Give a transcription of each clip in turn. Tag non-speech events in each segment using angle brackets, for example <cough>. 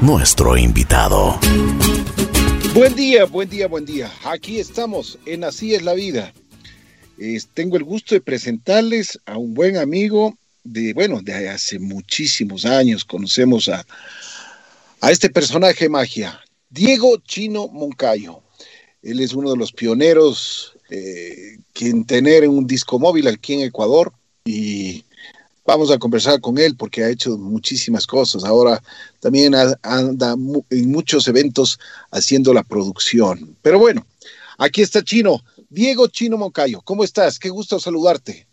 nuestro invitado. Buen día, buen día, buen día. Aquí estamos en Así es la vida. tengo el gusto de presentarles a un buen amigo de, bueno, de hace muchísimos años. Conocemos a, a este personaje magia, Diego Chino Moncayo. Él es uno de los pioneros eh, en tener un disco móvil aquí en Ecuador y vamos a conversar con él porque ha hecho muchísimas cosas. Ahora también anda en muchos eventos haciendo la producción. Pero bueno, aquí está Chino, Diego Chino Moncayo. ¿Cómo estás? Qué gusto saludarte.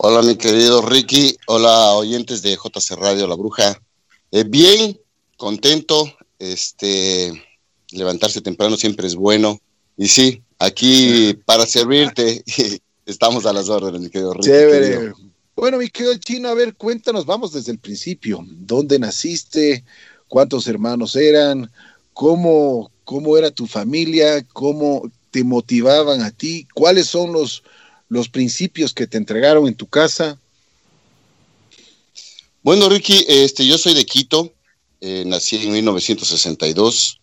Hola mi querido Ricky, hola oyentes de JC Radio La Bruja. Eh, bien, contento, este, levantarse temprano siempre es bueno. Y sí, aquí para servirte, <laughs> estamos a las órdenes, mi querido Ricky. Chévere. Bueno, mi querido Chino, a ver, cuéntanos, vamos desde el principio. ¿Dónde naciste? ¿Cuántos hermanos eran? ¿Cómo, cómo era tu familia? ¿Cómo te motivaban a ti? ¿Cuáles son los, los principios que te entregaron en tu casa? Bueno, Ricky, este, yo soy de Quito, eh, nací en 1962.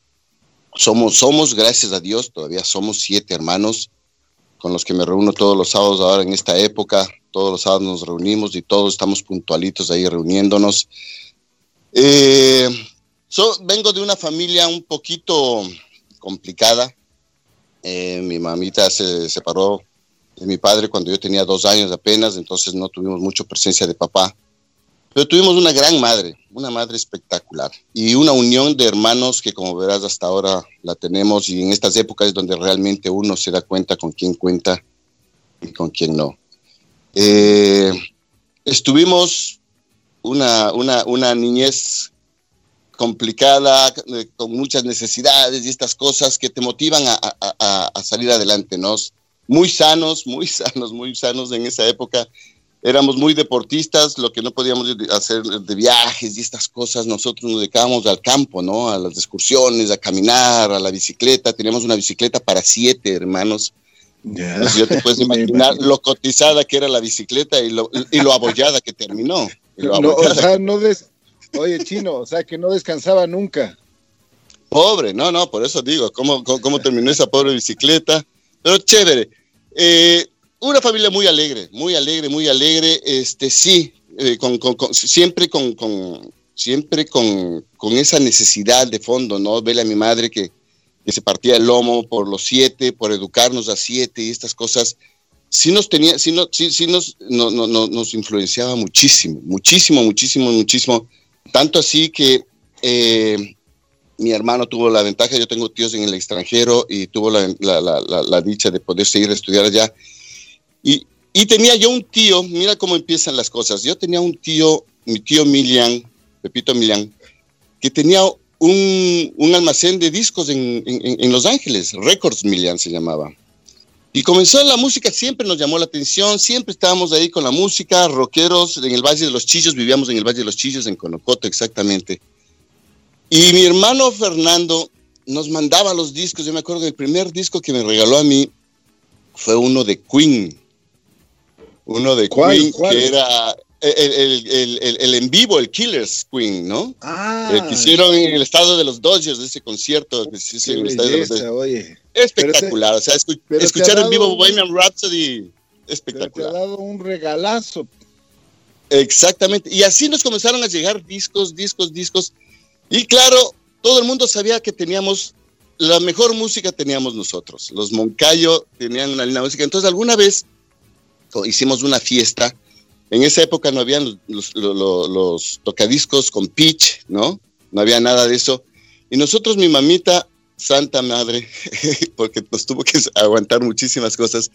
Somos, somos, gracias a Dios, todavía somos siete hermanos con los que me reúno todos los sábados ahora en esta época. Todos los sábados nos reunimos y todos estamos puntualitos ahí reuniéndonos. Eh, vengo de una familia un poquito complicada. Eh, mi mamita se separó de mi padre cuando yo tenía dos años apenas, entonces no tuvimos mucha presencia de papá. Pero tuvimos una gran madre, una madre espectacular y una unión de hermanos que como verás hasta ahora la tenemos y en estas épocas es donde realmente uno se da cuenta con quién cuenta y con quién no. Eh, estuvimos una, una, una niñez complicada, eh, con muchas necesidades y estas cosas que te motivan a, a, a, salir adelante, ¿no? Muy sanos, muy <laughs> sanos, muy sanos en esa época éramos muy deportistas, lo que no podíamos hacer de viajes y estas cosas, nosotros nos dedicábamos al campo, ¿no? A las excursiones, a caminar, a la bicicleta. Teníamos una bicicleta para siete hermanos. Yeah. yo te puedes <laughs> imaginar lo cotizada que era la bicicleta y lo, y lo abollada que terminó. No, o sea, no des... Oye, chino, o sea, que no descansaba nunca. Pobre, no, no, por eso digo, ¿cómo, cómo, cómo terminó esa pobre bicicleta? Pero chévere. Eh, una familia muy alegre, muy alegre, muy alegre. Este, sí, eh, con, siempre con, siempre con, esa necesidad de fondo, ¿no? Vele a mi madre que, se partía el lomo por los siete, por educarnos a siete y estas cosas. Sí nos tenía, sí, no, sí, sí nos, no, no, nos influenciaba muchísimo, muchísimo, muchísimo, muchísimo. Tanto así que eh, mi hermano tuvo la ventaja, yo tengo tíos en el extranjero y tuvo la, la, la, la dicha de poder seguir a estudiar allá y, y tenía yo un tío, mira cómo empiezan las cosas. Yo tenía un tío, mi tío Milian, Pepito Milian, que tenía un, un almacén de discos en, en, en, Los Ángeles, Records Milian se llamaba. Y comenzó la música, siempre nos llamó la atención, siempre estábamos ahí con la música, rockeros, en el Valle de los Chillos, vivíamos en el Valle de los Chillos, en Conocoto exactamente. Y mi hermano Fernando nos mandaba los discos, yo me acuerdo que el primer disco que me regaló a mí fue uno de Queen, uno de Queen que era el, en vivo, el Killers Queen, ¿no? Ah, el que hicieron en el estado de los Dodgers, ese concierto que se hizo en el estadio de los Dodgers. Espectacular, o sea, escuchar en vivo Bohemian Rhapsody, espectacular. te ha dado un regalazo. Exactamente, y así nos comenzaron a llegar discos, discos, discos, y claro, todo el mundo sabía que teníamos la mejor música teníamos nosotros. Los Moncayo tenían una linda música. Entonces, alguna vez hicimos una fiesta. En esa época no habían los, tocadiscos con pitch, ¿no? No había nada de eso. Y nosotros, mi mamita, santa madre, <laughs> porque nos tuvo que aguantar muchísimas cosas,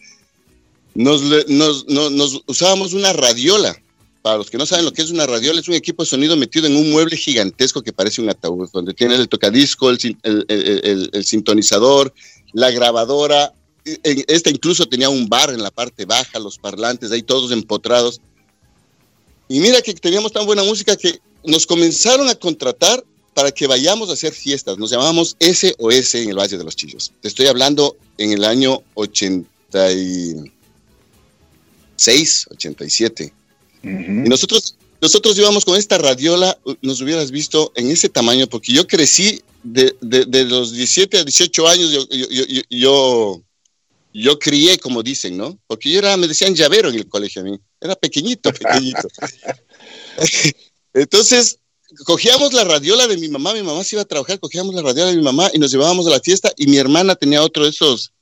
nos, nos, usábamos una radiola. Para los que no saben lo que es una radiola, es un equipo de sonido metido en un mueble gigantesco que parece un ataúd, donde tiene el tocadisco, el sintonizador, la grabadora, esta incluso tenía un bar en la parte baja, los parlantes ahí todos empotrados. Y mira que teníamos tan buena música que nos comenzaron a contratar para que vayamos a hacer fiestas. Nos llamábamos SOS en el Valle de los Chillos. Te estoy hablando en el año 86, 87. Y nosotros nosotros íbamos con esta radiola, nos hubieras visto en ese tamaño, porque yo crecí de, de, los 17 a 18 años, yo, yo, yo, yo, crié, como dicen, ¿no? Porque yo era, me decían llavero en el colegio a mí, era pequeñito, pequeñito. <laughs> Entonces, cogíamos la radiola de mi mamá, mi mamá se iba a trabajar, cogíamos la radiola de mi mamá y nos llevábamos a la fiesta y mi hermana tenía otro de esos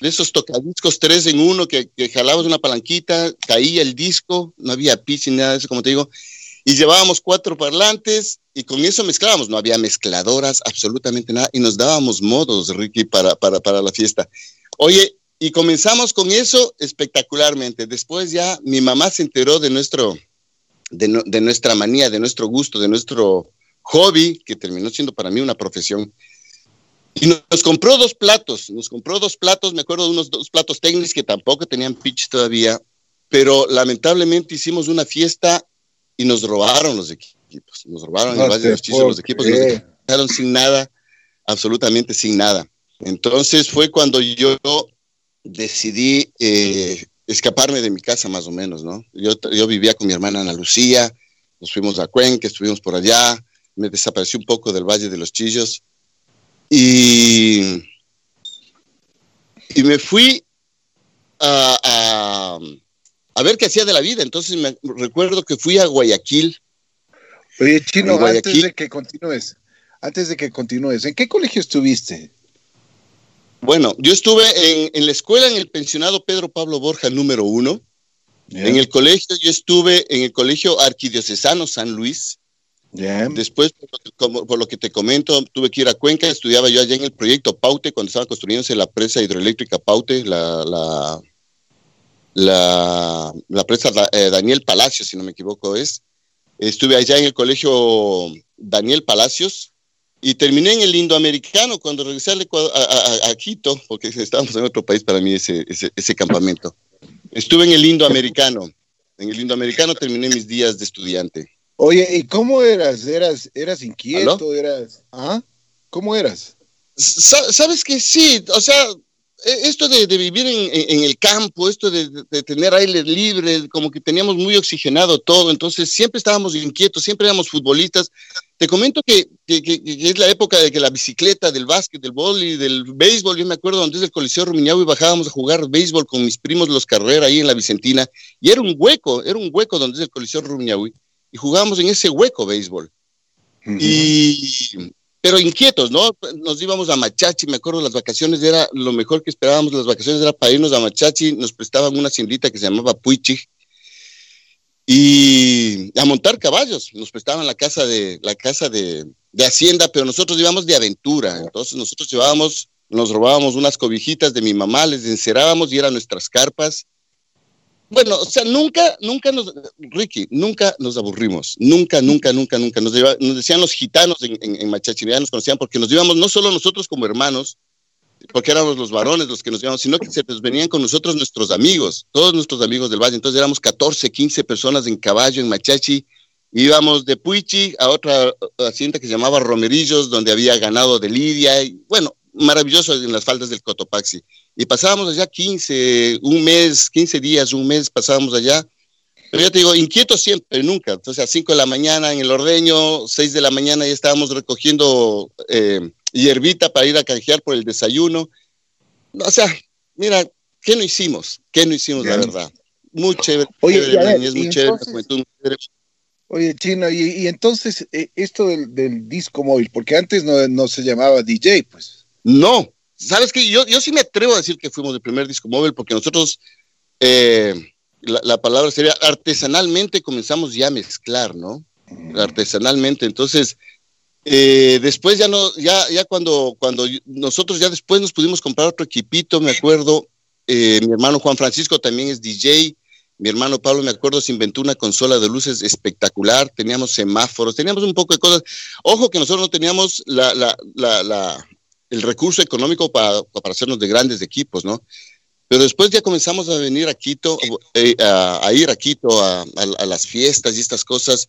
de esos tocadiscos tres en uno que, que una palanquita, caía el disco, no había pitch ni nada de eso, como te digo, y llevábamos cuatro parlantes y con eso mezclábamos, no había mezcladoras, absolutamente nada, y nos dábamos modos, Ricky, para, para, para la fiesta. Oye, y comenzamos con eso espectacularmente. Después ya mi mamá se enteró de nuestro, de, de nuestra manía, de nuestro gusto, de nuestro hobby, que terminó siendo para mí una profesión. Y nos compró dos platos, nos compró dos platos, me acuerdo de unos dos platos técnicos que tampoco tenían pitch todavía, pero lamentablemente hicimos una fiesta y nos robaron los equipos, nos robaron no el de los los equipos, nos dejaron sin nada, absolutamente sin nada. Entonces fue cuando yo decidí eh, escaparme de mi casa más o menos, ¿no? Yo, yo vivía con mi hermana Ana Lucía, nos fuimos a Cuenca, estuvimos por allá, me desaparecí un poco del Valle de los Chillos y, y me fui a, a, ver qué hacía de la vida. Entonces me recuerdo que fui a Guayaquil. Oye, Chino, antes de que continúes, antes de que continúes, ¿en qué colegio estuviste? Bueno, yo estuve en, en la escuela, en el pensionado Pedro Pablo Borja número uno. En el colegio, yo estuve en el colegio arquidiocesano San Luis. Después, por lo, que te comento, tuve que ir a Cuenca, estudiaba yo allá en el proyecto Paute, cuando estaba construyéndose la presa hidroeléctrica Paute, la, la, la, la presa eh, Daniel Palacios, si no me equivoco es. Estuve allá en el colegio Daniel Palacios y terminé en el Indoamericano cuando regresé a, a, Quito, porque estábamos en otro país para mí ese, ese, ese campamento. Estuve en el Indoamericano. En el Indoamericano terminé mis días de estudiante. Oye, ¿y cómo eras? ¿Eras, eras inquieto? ¿Eras? ¿Ah? ¿Cómo eras? Sabes que sí, o sea, esto de, vivir en, el campo, esto de, tener aire libre, como que teníamos muy oxigenado todo, entonces siempre estábamos inquietos, siempre éramos futbolistas. Te comento que, es la época de que la bicicleta, del básquet, del y del béisbol, yo me acuerdo donde es el Coliseo y bajábamos a jugar béisbol con mis primos los Carrera ahí en la Vicentina, y era un hueco, era un hueco donde es el Coliseo Rumiñahui y jugábamos en ese hueco béisbol. Y, pero inquietos, ¿no? Nos íbamos a Machachi, me acuerdo las vacaciones, era lo mejor que esperábamos, las vacaciones era para irnos a Machachi, nos prestaban una haciendita que se llamaba Puichi y a montar caballos, nos prestaban la casa de, la casa de, de hacienda, pero nosotros íbamos de aventura, entonces nosotros llevábamos, nos robábamos unas cobijitas de mi mamá, les encerábamos y eran nuestras carpas, bueno, o sea, nunca, nunca nos, Ricky, nunca nos aburrimos, nunca, nunca, nunca, nunca. Nos, nos decían los gitanos en, en, nos conocían porque nos íbamos no solo nosotros como hermanos, porque éramos los varones los que nos íbamos, sino que se nos venían con nosotros nuestros amigos, todos nuestros amigos del valle. Entonces éramos 14, 15 personas en caballo en Machachi. Íbamos de Puichi a otra hacienda que se llamaba Romerillos, donde había ganado de Lidia. Y, bueno, maravilloso en las faldas del Cotopaxi y pasábamos allá 15, un mes, 15 días, un mes pasábamos allá. Pero ya te digo, inquieto siempre, nunca. Entonces a 5 de la mañana en el ordeño, 6 de la mañana ya estábamos recogiendo eh, hierbita para ir a canjear por el desayuno. O sea, mira, ¿qué no hicimos? ¿Qué no hicimos, la verdad? Muy chévere. Oye, muy chévere, Oye, Chino, y, entonces eh, esto del, del, disco móvil, porque antes no, no se llamaba DJ, pues. No, ¿Sabes qué? Yo, yo sí me atrevo a decir que fuimos el primer disco móvil porque nosotros, eh, la, palabra sería artesanalmente comenzamos ya a mezclar, ¿no? Artesanalmente. Entonces, eh, después ya no, ya, ya cuando, cuando nosotros ya después nos pudimos comprar otro equipito, me acuerdo, eh, mi hermano Juan Francisco también es DJ, mi hermano Pablo, me acuerdo, se inventó una consola de luces espectacular, teníamos semáforos, teníamos un poco de cosas. Ojo que nosotros no teníamos la, la, la, el recurso económico para, para hacernos de grandes equipos, ¿no? Pero después ya comenzamos a venir a Quito, eh, a, ir a Quito a, las fiestas y estas cosas.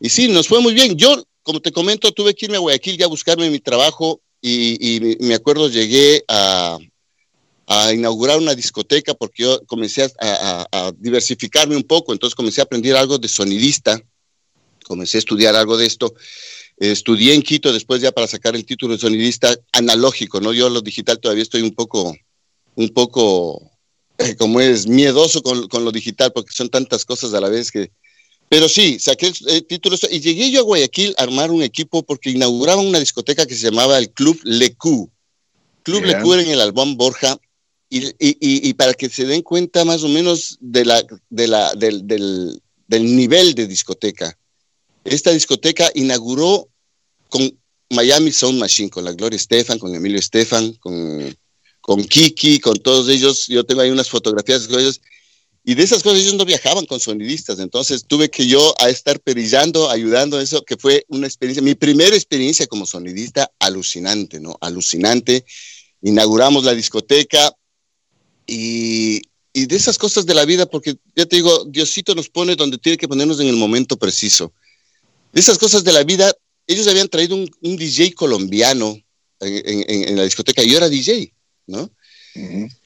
Y sí, nos fue muy bien. Yo, como te comento, tuve que irme a Guayaquil ya a buscarme mi trabajo y, me acuerdo llegué a, inaugurar una discoteca porque yo comencé a, diversificarme un poco, entonces comencé a aprender algo de sonidista comencé a estudiar algo de esto. Estudié en Quito después ya para sacar el título de sonidista analógico, ¿no? Yo lo digital todavía estoy un poco, un poco, eh, como es, miedoso con, con, lo digital porque son tantas cosas a la vez que... Pero sí, saqué el, título y llegué yo a Guayaquil a armar un equipo porque inauguraban una discoteca que se llamaba el Club Lecu. Club yeah. Lecu en el Albón Borja y, y, y, para que se den cuenta más o menos de la, de la, del, del, del nivel de discoteca. Esta discoteca inauguró con Miami Sound Machine, con la Gloria Estefan, con Emilio Estefan, con, Kiki, con todos ellos. Yo tengo ahí unas fotografías con ellos. Y de esas cosas ellos no viajaban con sonidistas, entonces tuve que yo a estar perillando, ayudando a eso, que fue una experiencia, mi primera experiencia como sonidista alucinante, ¿no? Alucinante. Inauguramos la discoteca y, y de esas cosas de la vida, porque ya te digo, Diosito nos pone donde tiene que ponernos en el momento preciso. De esas cosas de la vida, ellos habían traído un, un DJ colombiano en, en, en, la discoteca, yo era DJ, ¿no? Uh -huh.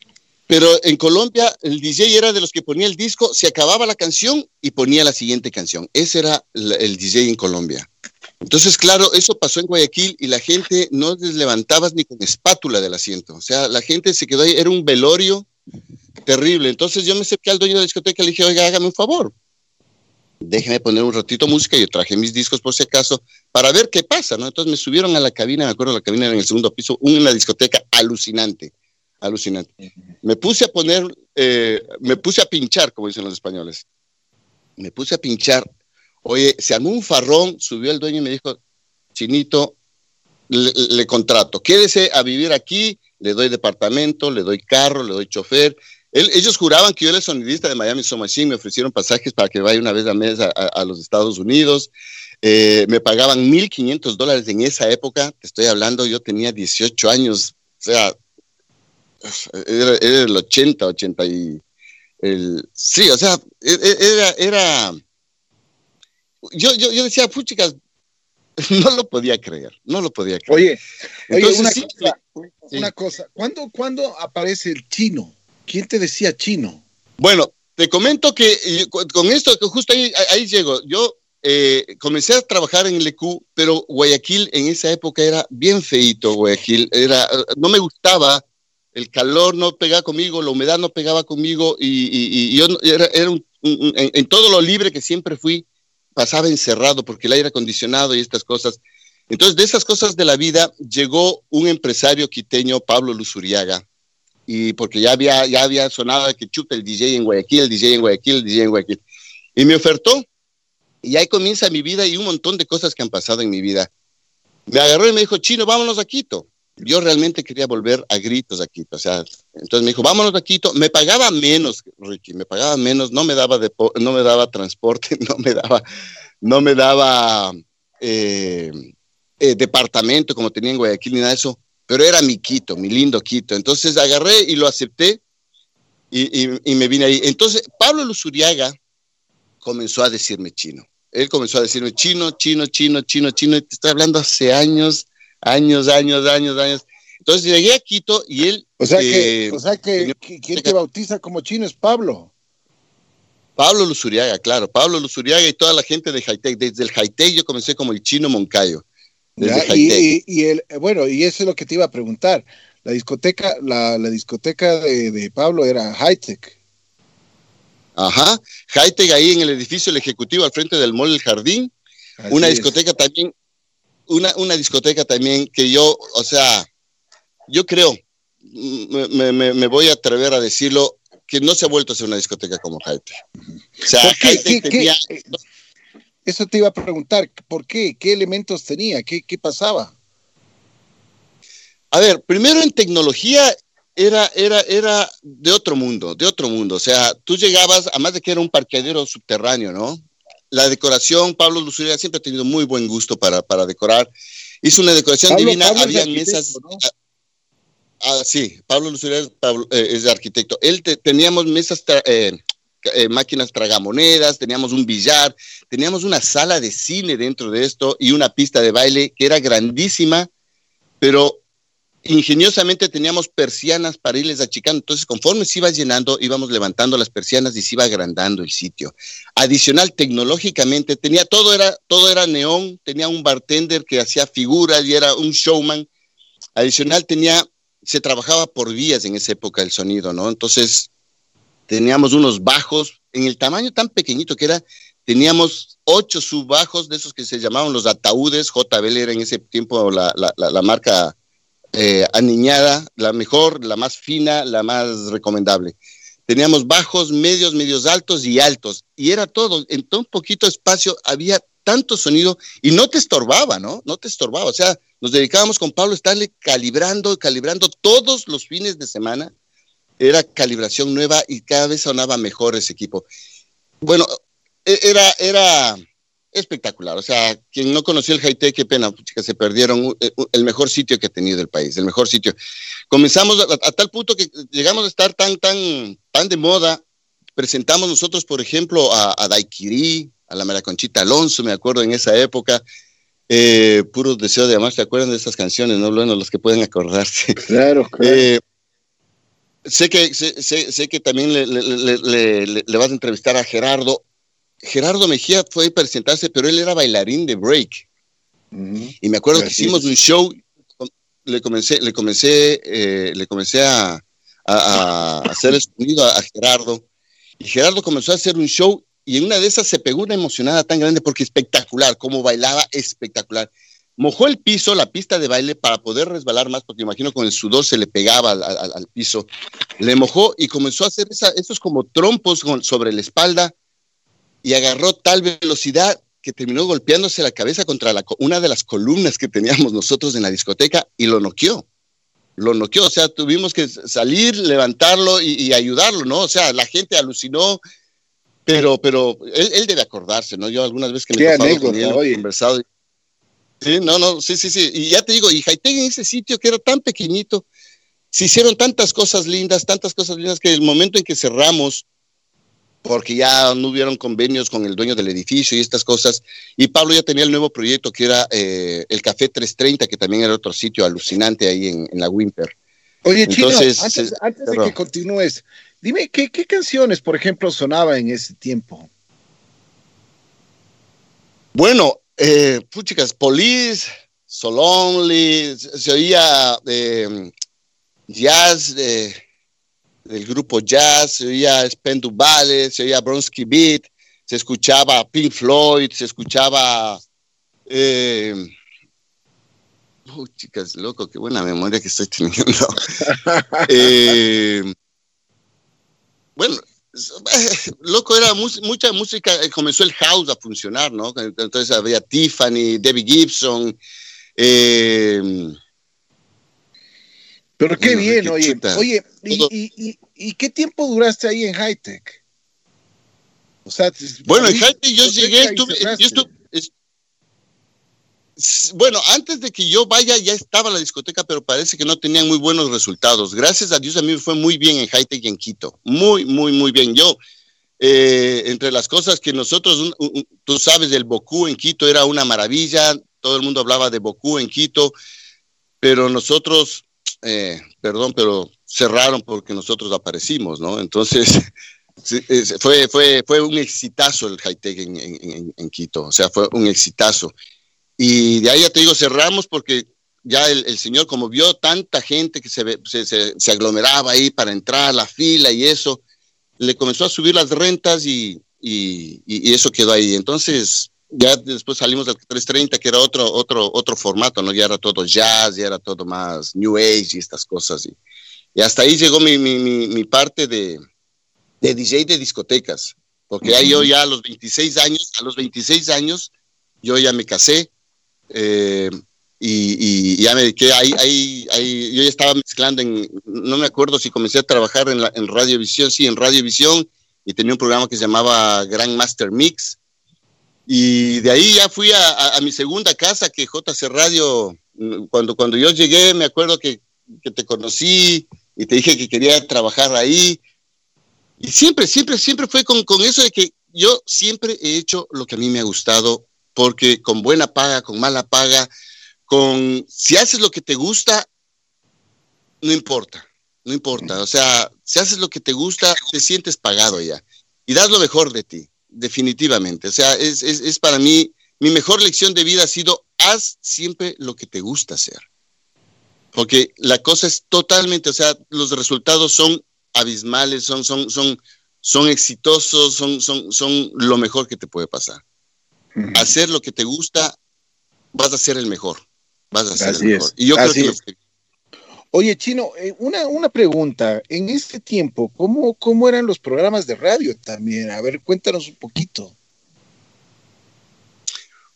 Pero en Colombia el DJ era de los que ponía el disco, se acababa la canción y ponía la siguiente canción. Ese era el, el DJ en Colombia. Entonces, claro, eso pasó en Guayaquil y la gente no les levantabas ni con espátula del asiento. O sea, la gente se quedó ahí, era un velorio terrible. Entonces yo me acerqué al dueño de la discoteca y le dije, oiga, hágame un favor. Déjeme poner un ratito música. Yo traje mis discos por si acaso para ver qué pasa, ¿no? Entonces me subieron a la cabina, me acuerdo, la cabina era en el segundo piso, una discoteca alucinante alucinante. Me puse a poner, eh, me puse a pinchar, como dicen los españoles. Me puse a pinchar. Oye, se armó un farrón, subió el dueño y me dijo, Chinito, le, le, contrato, quédese a vivir aquí, le doy departamento, le doy carro, le doy chofer. Él, ellos juraban que yo era el sonidista de Miami So Machine, me ofrecieron pasajes para que vaya una vez al mes a, a, a los Estados Unidos. Eh, me pagaban 1.500 dólares en esa época, te estoy hablando, yo tenía 18 años, o sea, era, era, el 80, 80 y el, sí, o sea, e, e, era, era, yo, yo, yo decía, chicas, <laughs> no lo podía creer, no lo podía creer. Oye, Entonces, oye una, sí, cosa, sí. una cosa, ¿cuándo, ¿cuándo aparece el chino? ¿Quién te decía chino? Bueno, te comento que con esto, justo ahí, ahí llego, yo eh, comencé a trabajar en el EQ, pero Guayaquil en esa época era bien feito, Guayaquil, era, no me gustaba el calor no pegaba conmigo, la humedad no pegaba conmigo y, y, y yo era, era un, un, en, en, todo lo libre que siempre fui, pasaba encerrado porque el aire acondicionado y estas cosas. Entonces, de esas cosas de la vida, llegó un empresario quiteño, Pablo Luzuriaga, y porque ya había, ya había sonado que chuta el DJ en Guayaquil, el DJ en Guayaquil, el DJ en Guayaquil. Y me ofertó, y ahí comienza mi vida y un montón de cosas que han pasado en mi vida. Me agarró y me dijo, Chino, vámonos a Quito yo realmente quería volver a gritos a Quito. O sea, entonces me dijo, vámonos a Quito. Me pagaba menos, Ricky, me pagaba menos, no me daba, no me daba transporte, <laughs> no me daba, no me daba eh, eh, departamento como tenía en Guayaquil ni nada de eso, pero era mi Quito, mi lindo Quito. Entonces agarré y lo acepté y, y, y me vine ahí. Entonces Pablo Luzuriaga comenzó a decirme chino. Él comenzó a decirme chino, chino, chino, chino, chino. Y te estoy hablando hace años años, años, años, años. Entonces llegué a Quito y él... O sea que, eh, o sea que ¿quién te bautiza como chino es Pablo? Pablo Luzuriaga, claro, Pablo Luzuriaga y toda la gente de Haitec. Desde el Haitec yo comencé como el chino Moncayo. Y, y, y, el, bueno, y eso es lo que te iba a preguntar. La discoteca, la, la discoteca de, de, Pablo era Hightech. Ajá, Hightech ahí en el edificio del Ejecutivo al frente del Mall del Jardín. Así una discoteca es. también una, una discoteca también que yo, o sea, yo creo, me, me, me, voy a atrever a decirlo, que no se ha vuelto a ser una discoteca como Haite. O sea, ¿Qué, qué, tenía... qué, eso te iba a preguntar, ¿por qué? ¿Qué elementos tenía? ¿Qué, qué pasaba? A ver, primero en tecnología era, era, era de otro mundo, de otro mundo. O sea, tú llegabas, además de que era un parqueadero subterráneo, ¿no? la decoración, Pablo Luzuria siempre ha tenido muy buen gusto para, para decorar. Hizo una decoración Pablo, divina, Pablo había mesas. ¿no? Ah, ah, sí, Pablo Luzuria es, eh, es arquitecto. Él te, teníamos mesas, tra eh, eh, máquinas tragamonedas, teníamos un billar, teníamos una sala de cine dentro de esto y una pista de baile que era grandísima, pero ingeniosamente teníamos persianas para irles achicando. Entonces, conforme se iba llenando, íbamos levantando las persianas y se iba agrandando el sitio. Adicional, tecnológicamente, tenía todo era, todo era neón, tenía un bartender que hacía figuras y era un showman. Adicional, tenía, se trabajaba por vías en esa época el sonido, ¿no? Entonces, teníamos unos bajos en el tamaño tan pequeñito que era, teníamos ocho subbajos de esos que se llamaban los ataúdes. JBL era en ese tiempo la, la, la marca eh, aniñada, la mejor, la más fina, la más recomendable. Teníamos bajos, medios, medios altos y altos. Y era todo, en un poquito espacio había tanto sonido y no te estorbaba, ¿no? No te estorbaba. O sea, nos dedicábamos con Pablo a estarle calibrando, calibrando todos los fines de semana. Era calibración nueva y cada vez sonaba mejor ese equipo. Bueno, e-, era, era, espectacular. O sea, quien no conoció el Haití, qué pena, que se perdieron eh, el mejor sitio que ha tenido el país, el mejor sitio. Comenzamos a, tal punto que llegamos a estar tan, tan, tan de moda. Presentamos nosotros, por ejemplo, a, a Daiquiri, a la Maraconchita Alonso, me acuerdo en esa época. Eh, puros deseos de amar, ¿se acuerdan de esas canciones? No, bueno, los que pueden acordarse. Claro, claro. Eh, sé que, sé, sé, que también le, le, le, vas a entrevistar a Gerardo. Gerardo Mejía fue a presentarse, pero él era bailarín de break. Y me acuerdo que hicimos un show, le comencé, le comencé, eh, le comencé a, hacer el sonido a, Gerardo. Y Gerardo comenzó a hacer un show y en una de esas se pegó una emocionada tan grande porque espectacular, como bailaba, espectacular. Mojó el piso, la pista de baile, para poder resbalar más, porque imagino con el sudor se le pegaba al, piso. Le mojó y comenzó a hacer esos como trompos sobre la espalda y agarró tal velocidad que terminó golpeándose la cabeza contra la, una de las columnas que teníamos nosotros en la discoteca y lo noqueó. Lo noqueó, o sea, tuvimos que salir, levantarlo y, ayudarlo, ¿no? O sea, la gente alucinó, pero, pero él, debe acordarse, ¿no? Yo algunas veces que me he conversado. Sí, no, no, sí, sí, sí. Y ya te digo, y Haití en ese sitio que era tan pequeñito, se hicieron tantas cosas lindas, tantas cosas lindas que el momento en que cerramos, porque ya no hubieron convenios con el dueño del edificio y estas cosas. Y Pablo ya tenía el nuevo proyecto que era eh, el Café 330, que también era otro sitio alucinante ahí en, la Wimper. Oye, Entonces, Chino, antes, antes de que continúes, dime, ¿qué, ¿qué, canciones, por ejemplo, sonaba en ese tiempo? Bueno, eh, chicas, Police, So Lonely, se oía eh, jazz, de del grupo jazz, se oía Spendu Ballet, se oía Bronsky Beat, se escuchaba Pink Floyd, se escuchaba... Eh, chicas, loco, qué buena memoria que estoy teniendo. <laughs> Eh, bueno, <laughs> loco, era mucha música, eh, comenzó el house a funcionar, ¿no? Entonces había Tiffany, Debbie Gibson, eh, pero qué bien, oye. Oye, y, qué tiempo duraste ahí en Hightech? O sea, bueno, en Hightech yo llegué, estuve, bueno, antes de que yo vaya ya estaba la discoteca, pero parece que no tenían muy buenos resultados. Gracias a Dios a mí me fue muy bien en Hightech y en Quito. Muy, muy, muy bien. Yo, eh, entre las cosas que nosotros, tú sabes, del Bocú en Quito era una maravilla. Todo el mundo hablaba de Bocú en Quito, pero nosotros eh, perdón, pero cerraron porque nosotros aparecimos, ¿no? Entonces, <laughs> fue, fue, fue un exitazo el high-tech en, Quito, o sea, fue un exitazo. Y de ahí ya te digo, cerramos porque ya el, señor, como vio tanta gente que se, se, se, aglomeraba ahí para entrar a la fila y eso, le comenzó a subir las rentas y, y, y eso quedó ahí. Entonces, ya después salimos del 330, que era otro, otro, otro formato, ¿no? Ya era todo jazz, ya era todo más New Age y estas cosas. Y, y hasta ahí llegó mi, mi, mi, parte de, de, DJ de discotecas, porque ahí yo ya a los 26 años, a los 26 años, yo ya me casé eh, y, y, ya me dediqué, ahí, ahí, ahí, yo ya estaba mezclando en, no me acuerdo si comencé a trabajar en, la, en Radiovisión, sí, en Radiovisión, y tenía un programa que se llamaba Grand Master Mix, y de ahí ya fui a, mi segunda casa, que JC Radio, cuando, cuando yo llegué, me acuerdo que, te conocí y te dije que quería trabajar ahí. Y siempre, siempre, siempre fue con, con eso de que yo siempre he hecho lo que a mí me ha gustado, porque con buena paga, con mala paga, con si haces lo que te gusta, no importa, no importa. O sea, si haces lo que te gusta, te sientes pagado ya. Y das lo mejor de ti, definitivamente. O sea, es, es, para mí, mi mejor lección de vida ha sido, haz siempre lo que te gusta hacer. Porque la cosa es totalmente, o sea, los resultados son abismales, son, son, son, son exitosos, son, son, son lo mejor que te puede pasar. Hacer lo que te gusta, vas a ser el mejor. Vas a ser el mejor. Y yo creo que, Oye, Chino, eh, una, una pregunta. En este tiempo, ¿cómo, ¿cómo eran los programas de radio también? A ver, cuéntanos un poquito.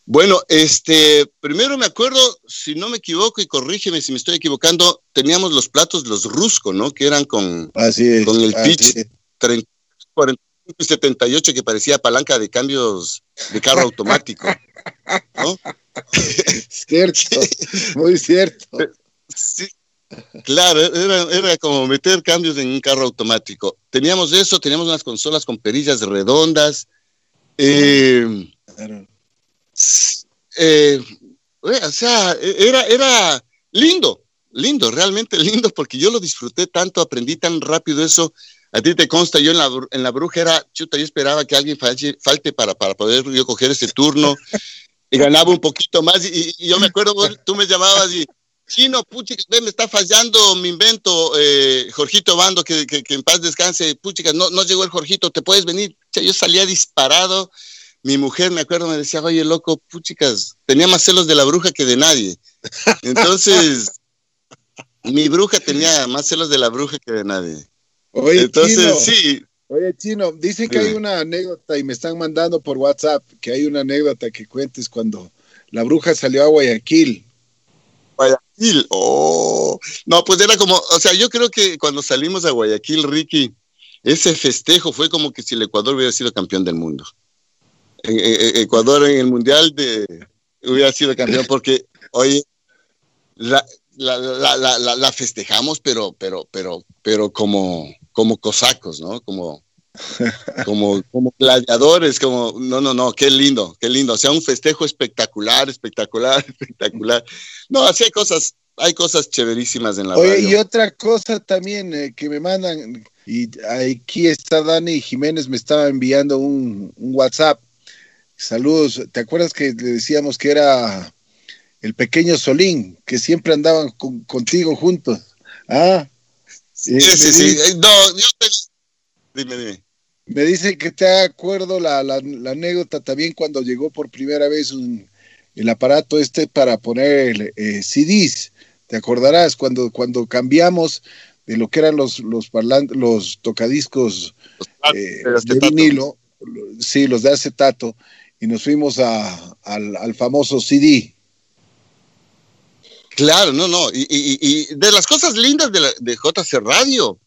Bueno, este, primero me acuerdo, si no me equivoco, y corrígeme si me estoy equivocando, teníamos los platos, los Rusco, ¿no? Que eran con, con el pitch 45 y 78 que parecía palanca de cambios de carro automático. ¿no? Cierto, <laughs> muy cierto. Sí, claro, era, era, como meter cambios en un carro automático. Teníamos eso, teníamos unas consolas con perillas redondas. Eh, claro. Eh, o sea, era, era lindo, lindo, realmente lindo, porque yo lo disfruté tanto, aprendí tan rápido eso. A ti te consta, yo en la, en la bruja era, chuta, yo esperaba que alguien falte, falte para, para poder yo coger ese turno <laughs> y ganaba un poquito más. Y, yo me acuerdo, tú me llamabas y, chino, puchicas, me está fallando mi invento, eh, Jorgito Bando, que, que, en paz descanse, puchicas, no, no llegó el Jorgito, ¿te puedes venir? yo salía disparado mi mujer, me acuerdo, me decía, oye, loco, puchicas, tenía más celos de la bruja que de nadie. Entonces, <laughs> mi bruja tenía más celos de la bruja que de nadie. Oye, Entonces, sí. Oye, Chino, dicen que hay una anécdota y me están mandando por WhatsApp que hay una anécdota que cuentes cuando la bruja salió a Guayaquil. Guayaquil, oh, no, pues era como, o sea, yo creo que cuando salimos a Guayaquil, Ricky, ese festejo fue como que si el Ecuador hubiera sido campeón del mundo. Ecuador en el Mundial de, hubiera sido campeón porque, oye, la, la, la, la, festejamos, pero, pero, pero, pero como, como cosacos, ¿no? Como, como, como gladiadores, como, no, no, no, qué lindo, qué lindo. O sea, un festejo espectacular, espectacular, <laughs> espectacular. No, así hay cosas, hay cosas chéverísimas en la Oye, y otra cosa también eh, que me mandan, y aquí está Dani Jiménez, me estaba enviando un, un WhatsApp Saludos. ¿Te acuerdas que le decíamos que era el pequeño Solín, que siempre andaban contigo juntos? Ah. Sí, sí, sí. No, yo tengo... Dime, dime. Me dice que te acuerdo la, la, anécdota también cuando llegó por primera vez el aparato este para poner eh, CDs. ¿Te acordarás cuando, cuando cambiamos de lo que eran los, los, los tocadiscos eh, de vinilo? Sí, los de acetato y nos fuimos a, al, famoso CD. Claro, no, no. Y, y, de las cosas lindas de, de, JC Radio,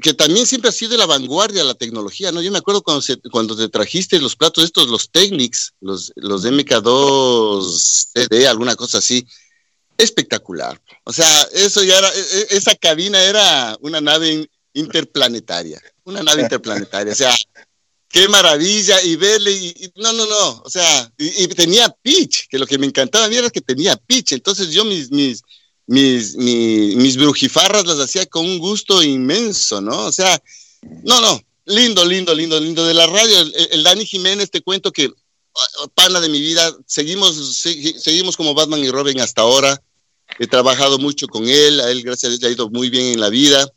que también siempre ha sido de la vanguardia de la tecnología, ¿no? Yo me acuerdo cuando, cuando te trajiste los platos estos, los Technics, los, los MK2 CD, alguna cosa así, espectacular. O sea, eso ya era, e, e, esa cabina era una nave interplanetaria, una nave <laughs> interplanetaria. O sea, qué maravilla, y verle, y, no, no, no, o sea, y, tenía pitch, que lo que me encantaba a mí era que tenía pitch, entonces yo mis, mis, mis, mis, brujifarras las hacía con un gusto inmenso, ¿no? O sea, no, no, lindo, lindo, lindo, lindo. De la radio, el, Dani Jiménez, te cuento que, oh, pana de mi vida, seguimos, seguimos como Batman y Robin hasta ahora, he trabajado mucho con él, a él gracias a Dios le ha ido muy bien en la vida,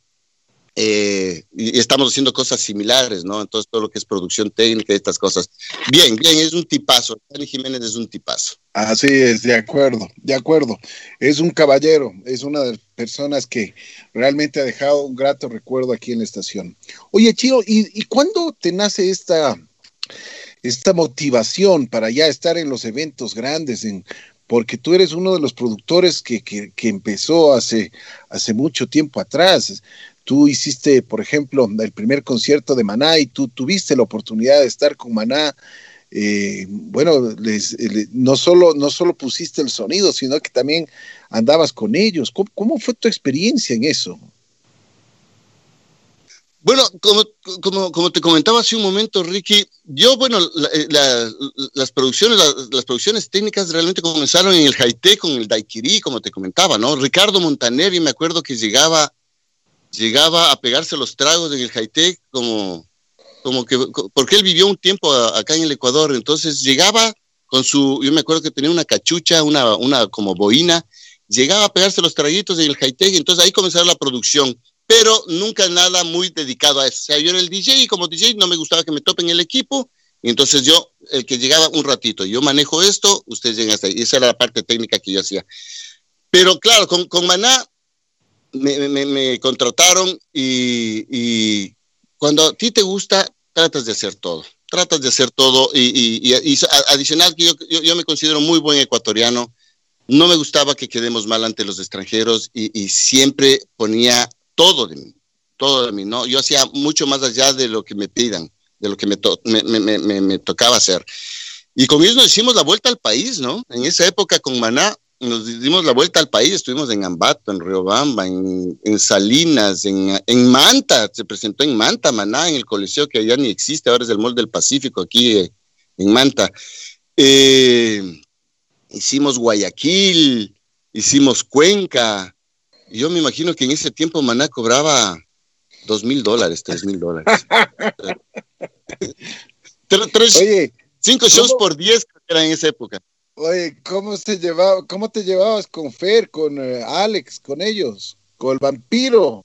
eh, y estamos haciendo cosas similares, ¿no? Entonces, todo lo que es producción técnica y estas cosas. Bien, bien, es un tipazo. Dani Jiménez es un tipazo. Así es, de acuerdo, de acuerdo. Es un caballero, es una de las personas que realmente ha dejado un grato recuerdo aquí en la estación. Oye, Chino, ¿y, y cuándo te nace esta, esta motivación para ya estar en los eventos grandes, porque tú eres uno de los productores que, que, que, empezó hace, hace mucho tiempo atrás. Tú hiciste, por ejemplo, el primer concierto de Maná y tú tuviste la oportunidad de estar con Maná. Eh, bueno, les, no, solo, no solo pusiste el sonido, sino que también andabas con ellos. ¿Cómo, fue tu experiencia en eso? Bueno, como, como, como, te comentaba hace un momento, Ricky, yo, bueno, eh, las producciones, las, producciones técnicas realmente comenzaron en el Haití con el Daiquiri, como te comentaba, ¿no? Ricardo Montaneri, me acuerdo que llegaba, llegaba a pegarse los tragos en el Haití como, como que, porque él vivió un tiempo acá en el Ecuador, entonces llegaba con su, yo me acuerdo que tenía una cachucha, una, una como boina, llegaba a pegarse los traguitos en el Haití, entonces ahí comenzaba la producción pero nunca nada muy dedicado a eso. O sea, yo era el DJ y como DJ no me gustaba que me topen el equipo, y entonces yo, el que llegaba un ratito, yo manejo esto, ustedes llegan hasta ahí. Esa era la parte técnica que yo hacía. Pero claro, con, con Maná me, contrataron y, cuando a ti te gusta, tratas de hacer todo. Tratas de hacer todo y, adicional que yo, yo, me considero muy buen ecuatoriano. No me gustaba que quedemos mal ante los extranjeros y siempre ponía todo de mí, todo de mí, ¿no? Yo hacía mucho más allá de lo que me pidan, de lo que me, me tocaba hacer. Y con ellos nos hicimos la vuelta al país, ¿no? En esa época con Maná nos dimos la vuelta al país, estuvimos en Ambato, en Riobamba, en, en Salinas, en, en, Manta, se presentó en Manta, Maná, en el coliseo que ya ni existe, ahora es el Mall del Pacífico, aquí eh, en Manta. Eh, hicimos Guayaquil, hicimos Cuenca, yo me imagino que en ese tiempo Maná cobraba dos mil dólares, tres mil dólares. <laughs> Oye, cinco shows por diez era en esa época. Oye, ¿cómo te, llevaba, cómo te llevabas con Fer, con uh, Alex, con ellos, con el vampiro?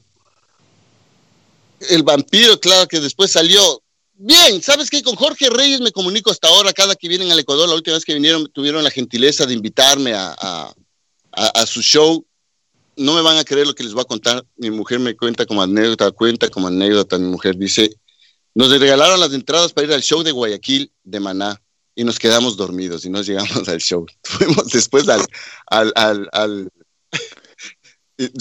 El vampiro, claro, que después salió. Bien, ¿sabes qué? Con Jorge Reyes me comunico hasta ahora, cada que vienen al Ecuador, la última vez que vinieron, tuvieron la gentileza de invitarme a, a su show no me van a creer lo que les voy a contar. Mi mujer me cuenta como anécdota, cuenta como anécdota. Mi mujer dice, nos regalaron las entradas para ir al show de Guayaquil de Maná y nos quedamos dormidos y no llegamos al show. <laughs> Fuimos después al, al, al,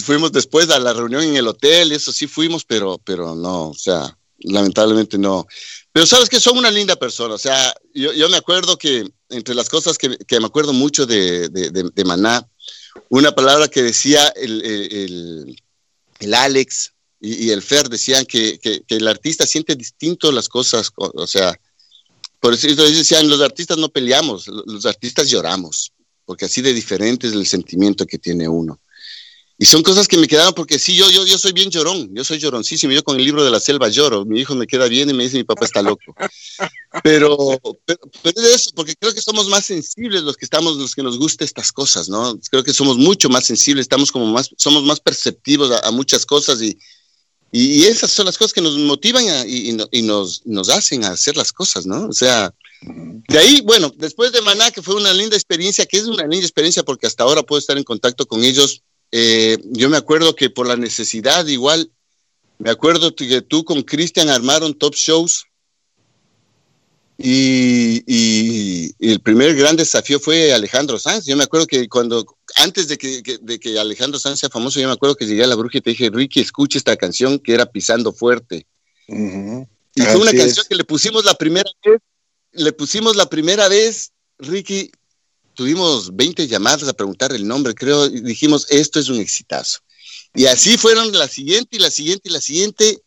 fuimos después a la reunión en el hotel, eso sí fuimos, pero, pero no, o sea, lamentablemente no. Pero sabes que son una linda persona, o sea, yo, yo me acuerdo que entre las cosas que, que me acuerdo mucho de, de, de, Maná, una palabra que decía el, el, el Alex y, el Fer, decían que, que, el artista siente distinto las cosas, o, sea, por eso decían, los artistas no peleamos, los artistas lloramos, porque así de diferente es el sentimiento que tiene uno. Y son cosas que me quedaron porque sí, yo, yo, yo soy bien llorón, yo soy lloroncísimo, yo con el libro de la selva lloro, mi hijo me queda bien y me dice mi papá está loco. Pero, pero, pero, es eso, porque creo que somos más sensibles los que estamos, los que nos gustan estas cosas, ¿no? Creo que somos mucho más sensibles, estamos como más, somos más perceptivos a, a muchas cosas y, y, esas son las cosas que nos motivan a, y, y, nos, nos hacen a hacer las cosas, ¿no? O sea, de ahí, bueno, después de Maná, que fue una linda experiencia, que es una linda experiencia porque hasta ahora puedo estar en contacto con ellos, eh, yo me acuerdo que por la necesidad igual, me acuerdo que tú con Cristian armaron top shows y, y, y, el primer gran desafío fue Alejandro Sanz. Yo me acuerdo que cuando, antes de que, que, de que Alejandro Sanz sea famoso, yo me acuerdo que llegué a la bruja y te dije, Ricky, escucha esta canción que era Pisando Fuerte. Uh -huh. Y fue Así una canción es. que le pusimos la primera vez, le pusimos la primera vez, Ricky, tuvimos 20 llamadas a preguntar el nombre, creo, y dijimos, esto es un exitazo. Y así fueron la siguiente y la siguiente y la siguiente.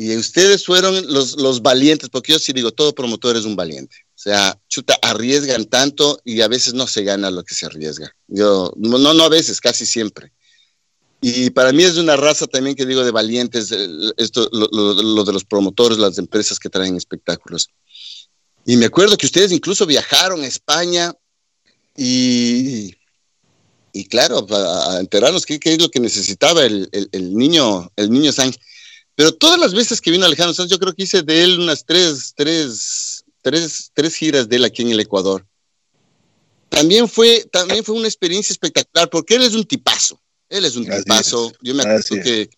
Y ustedes fueron los, los valientes, porque yo sí digo, todo promotor es un valiente. O sea, chuta, arriesgan tanto y a veces no se gana lo que se arriesga. Yo, no, no a veces, casi siempre. Y para mí es una raza también que digo de valientes, esto, lo, lo, lo de los promotores, las empresas que traen espectáculos. Y me acuerdo que ustedes incluso viajaron a España y, y claro, para enterarnos qué, qué, es lo que necesitaba el, el, el, niño, el niño Sánchez. Pero todas las veces que vino Alejandro Sanz, yo creo que hice de él unas tres, tres, tres, tres giras de él aquí en el Ecuador. También fue, también fue una experiencia espectacular, porque él es un tipazo. Él es un Así tipazo. Es. Yo me acuerdo que,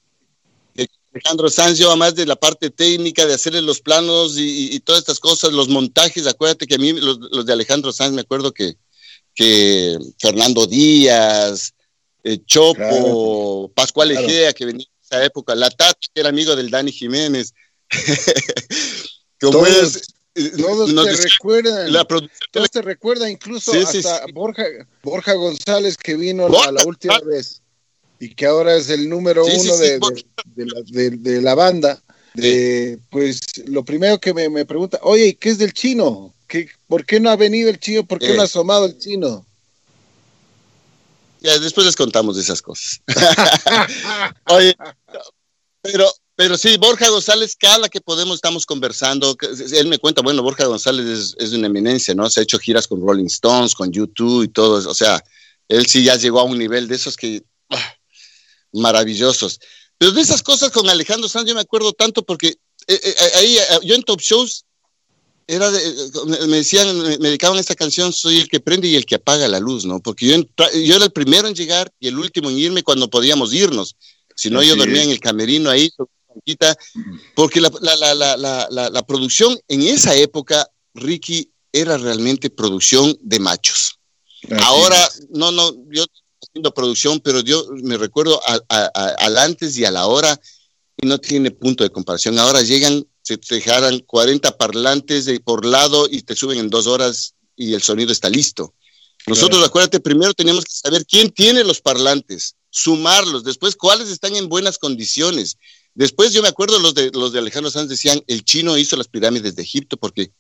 que, Alejandro Sanz lleva más de la parte técnica, de hacerle los planos y, y, todas estas cosas, los montajes. Acuérdate que a mí, los, los de Alejandro Sanz, me acuerdo que, que Fernando Díaz, eh, Chopo, claro, Pascual claro. Egea, que venía en esa época, la Tach, que era amigo del Dani Jiménez. <laughs> Como todos, es, eh, todos te recuerdan, la todos te recuerdan incluso sí, hasta sí, sí. Borja, Borja González que vino Borja, la, la, última vez. y que ahora es el número uno de, la, banda, pues lo primero que me, pregunta, oye, ¿qué es del chino? ¿Qué, ¿Por qué no ha venido el chino? ¿Por qué no ha asomado el chino? Ya, después les contamos de esas cosas. <laughs> oye, pero pero sí, Borja González, cada que podemos estamos conversando. Él me cuenta, bueno, Borja González es, una eminencia, ¿no? Se ha hecho giras con Rolling Stones, con YouTube y todo. O sea, él sí ya llegó a un nivel de esos que ah, maravillosos. Pero de esas cosas con Alejandro Sanz yo me acuerdo tanto porque eh, eh, ahí eh, yo en Top Shows era me decían, me dedicaban a esta canción, soy el que prende y el que apaga la luz, ¿no? Porque yo, yo era el primero en llegar y el último en irme cuando podíamos irnos. Si no, yo dormía en el camerino ahí, porque la, la, producción en esa época, Ricky, era realmente producción de machos. Ahora, no, no, yo haciendo producción, pero yo me recuerdo al antes y a la hora y no tiene punto de comparación. Ahora llegan, se te dejaran 40 parlantes de, por lado y te suben en dos horas y el sonido está listo. Nosotros, acuérdate, primero teníamos que saber quién tiene los parlantes, sumarlos, después cuáles están en buenas condiciones, Después yo me acuerdo los de los de Alejandro Sanz decían, el chino hizo las pirámides de Egipto porque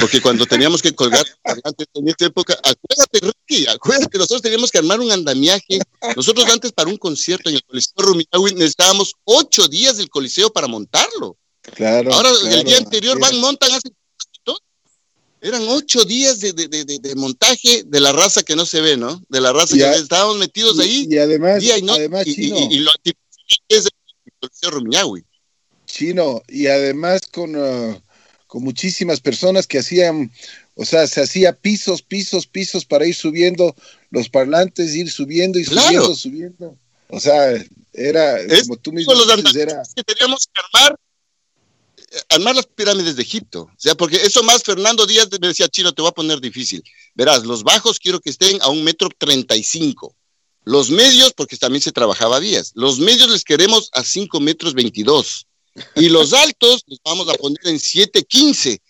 porque cuando teníamos que colgar <laughs> antes en esta época, acuérdate Ricky, acuérdate, nosotros teníamos que armar un andamiaje. Nosotros antes para un concierto en el Coliseo Rumiñahui necesitábamos ocho días del Coliseo para montarlo. Claro. Ahora el día anterior van, montan, hacen. Eran ocho días de, de, de, de, montaje de la raza que no se ve, ¿no? De la raza que estábamos metidos ahí. Y además, y, además chino. y, y, lo es Chino, y además con, uh, con muchísimas personas que hacían, o sea, se hacía pisos, pisos, pisos para ir subiendo los parlantes, ir subiendo y subiendo, subiendo. O sea, era como tú mismo dices, que teníamos que armar armar las pirámides de Egipto. O sea, porque eso más Fernando Díaz me decía, Chino, te voy a poner difícil. Verás, los bajos quiero que estén a un metro treinta y cinco. Los medios, porque también se trabajaba días, los medios les queremos a 5 metros 22 y los <laughs> altos los vamos a poner en 7.15.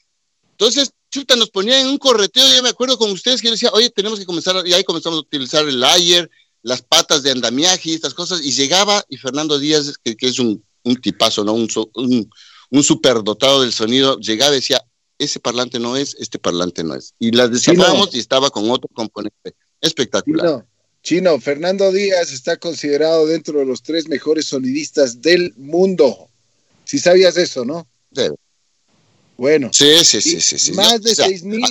Entonces, chuta, nos ponían en un correteo, yo me acuerdo con ustedes que yo decía, oye, tenemos que comenzar, y ahí comenzamos a utilizar el ayer, las patas de andamiaje y estas cosas, y llegaba, y Fernando Díaz, que, es un, tipazo, ¿no? Un, un, un superdotado del sonido, llegaba y decía, ese parlante no es, este parlante no es. Y las desarmábamos y estaba con otro componente. Espectacular. Chino, Fernando Díaz está considerado dentro de los tres mejores sonidistas del mundo. Si sabías eso, ¿no? Sí. Bueno. Sí, sí, sí, sí. Más de seis mil.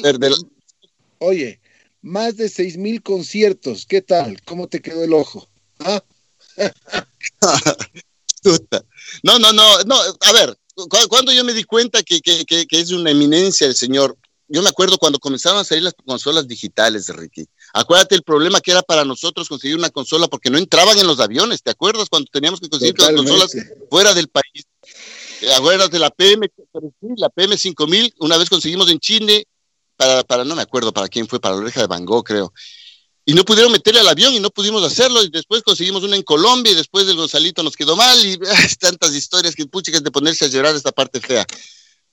Oye, más de seis mil conciertos. ¿Qué tal? ¿Cómo te quedó el ojo? ¿Ah? <laughs> no, no, no, no. A ver, cuando yo me di cuenta que, que, que, que es una eminencia el señor, yo me acuerdo cuando comenzaron a salir las consolas digitales, Ricky. Acuérdate el problema que era para nosotros conseguir una consola porque no entraban en los aviones. ¿Te acuerdas cuando teníamos que conseguir las consolas fuera del país? Acuérdate de la PM, la PM 5000, una vez conseguimos en Chile, para, para, no me acuerdo para quién fue, para la oreja de Van Gogh, creo. Y no pudieron meterle al avión y no pudimos hacerlo. Y después conseguimos una en Colombia y después del Gonzalito nos quedó mal. Y <laughs> tantas historias que pucha que es de ponerse a llorar esta parte fea.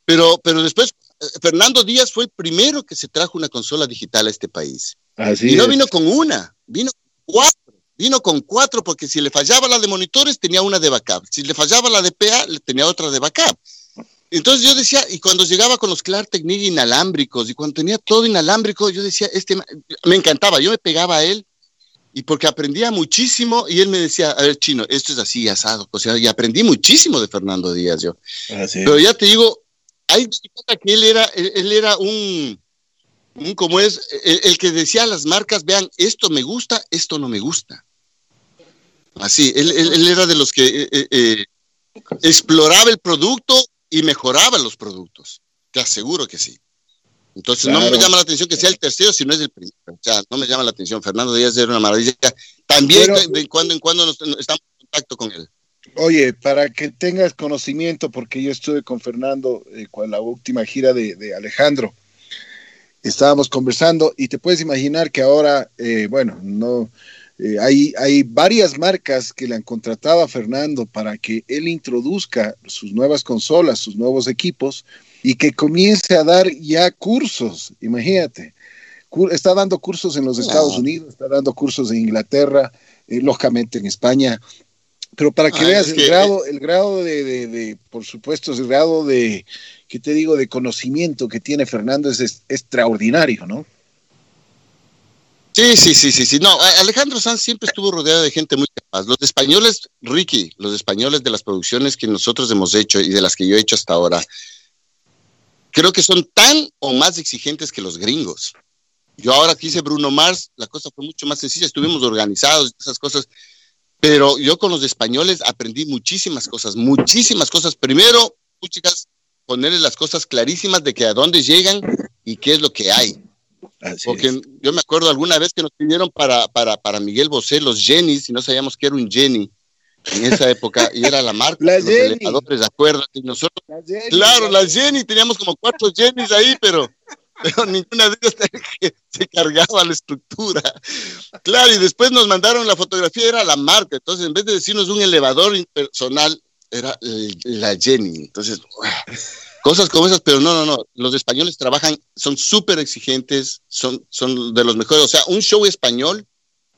Pero, pero después, eh, Fernando Díaz fue el primero que se trajo una consola digital a este país y no vino con una, vino con cuatro. Vino con cuatro porque si le fallaba la de monitores tenía una de backup. Si le fallaba la de PA, tenía otra de backup. Entonces yo decía, y cuando llegaba con los Clark Technique inalámbricos y cuando tenía todo inalámbrico, yo decía, este me encantaba, yo me pegaba a él y porque aprendía muchísimo y él me decía, a ver, chino, esto es así, asado, o sea, y aprendí muchísimo de Fernando Díaz yo. Pero ya te digo, hay que él era, él era un, como es el, que decía a las marcas, vean, esto me gusta, esto no me gusta. Así, él, era de los que eh, eh, eh, exploraba el producto y mejoraba los productos. Te aseguro que sí. Entonces no me llama la atención que sea el tercero si no es el primero. O sea, no me llama la atención. Fernando Díaz era una maravilla. También de, cuando en cuando estamos en contacto con él. Oye, para que tengas conocimiento, porque yo estuve con Fernando con la última gira de Alejandro estábamos conversando y te puedes imaginar que ahora, eh, bueno, no, eh, hay, hay varias marcas que le han contratado a Fernando para que él introduzca sus nuevas consolas, sus nuevos equipos y que comience a dar ya cursos, imagínate. Está dando cursos en los Estados Unidos, está dando cursos en Inglaterra, eh, lógicamente en España. Pero para que Ah, veas es el que, grado, el grado de, de- de, por supuesto, el grado de, ¿qué te digo?, de conocimiento que tiene Fernando es, es extraordinario, ¿no? Sí, sí, sí, sí, sí. No, Alejandro Sanz siempre estuvo rodeado de gente muy capaz. Los españoles, Ricky, los españoles de las producciones que nosotros hemos hecho y de las que yo he hecho hasta ahora, creo que son tan o más exigentes que los gringos. Yo ahora que hice Bruno Mars, la cosa fue mucho más sencilla, estuvimos organizados, esas cosas, pero yo con los españoles aprendí muchísimas cosas, muchísimas cosas. Primero, chicas, ponerles las cosas clarísimas de que a dónde llegan y qué es lo que hay. Así Porque es. yo me acuerdo alguna vez que nos pidieron para, para, para Miguel Bosé los Jennys y no sabíamos que era un Jenny en esa época y era la marca <laughs> La los Jenny. elevadores, acuérdate. Y nosotros, La Jenny, claro, la- Jenny, teníamos como cuatro Jennys ahí, pero, <laughs> pero ninguna de ellas se cargaba la estructura. Claro, y después nos mandaron la fotografía, era la marca. Entonces, en vez de decirnos un elevador impersonal, era la Jenny. Entonces, cosas como esas, pero no, no, no. Los españoles trabajan, son súper exigentes, son, son de los mejores. O sea, un show español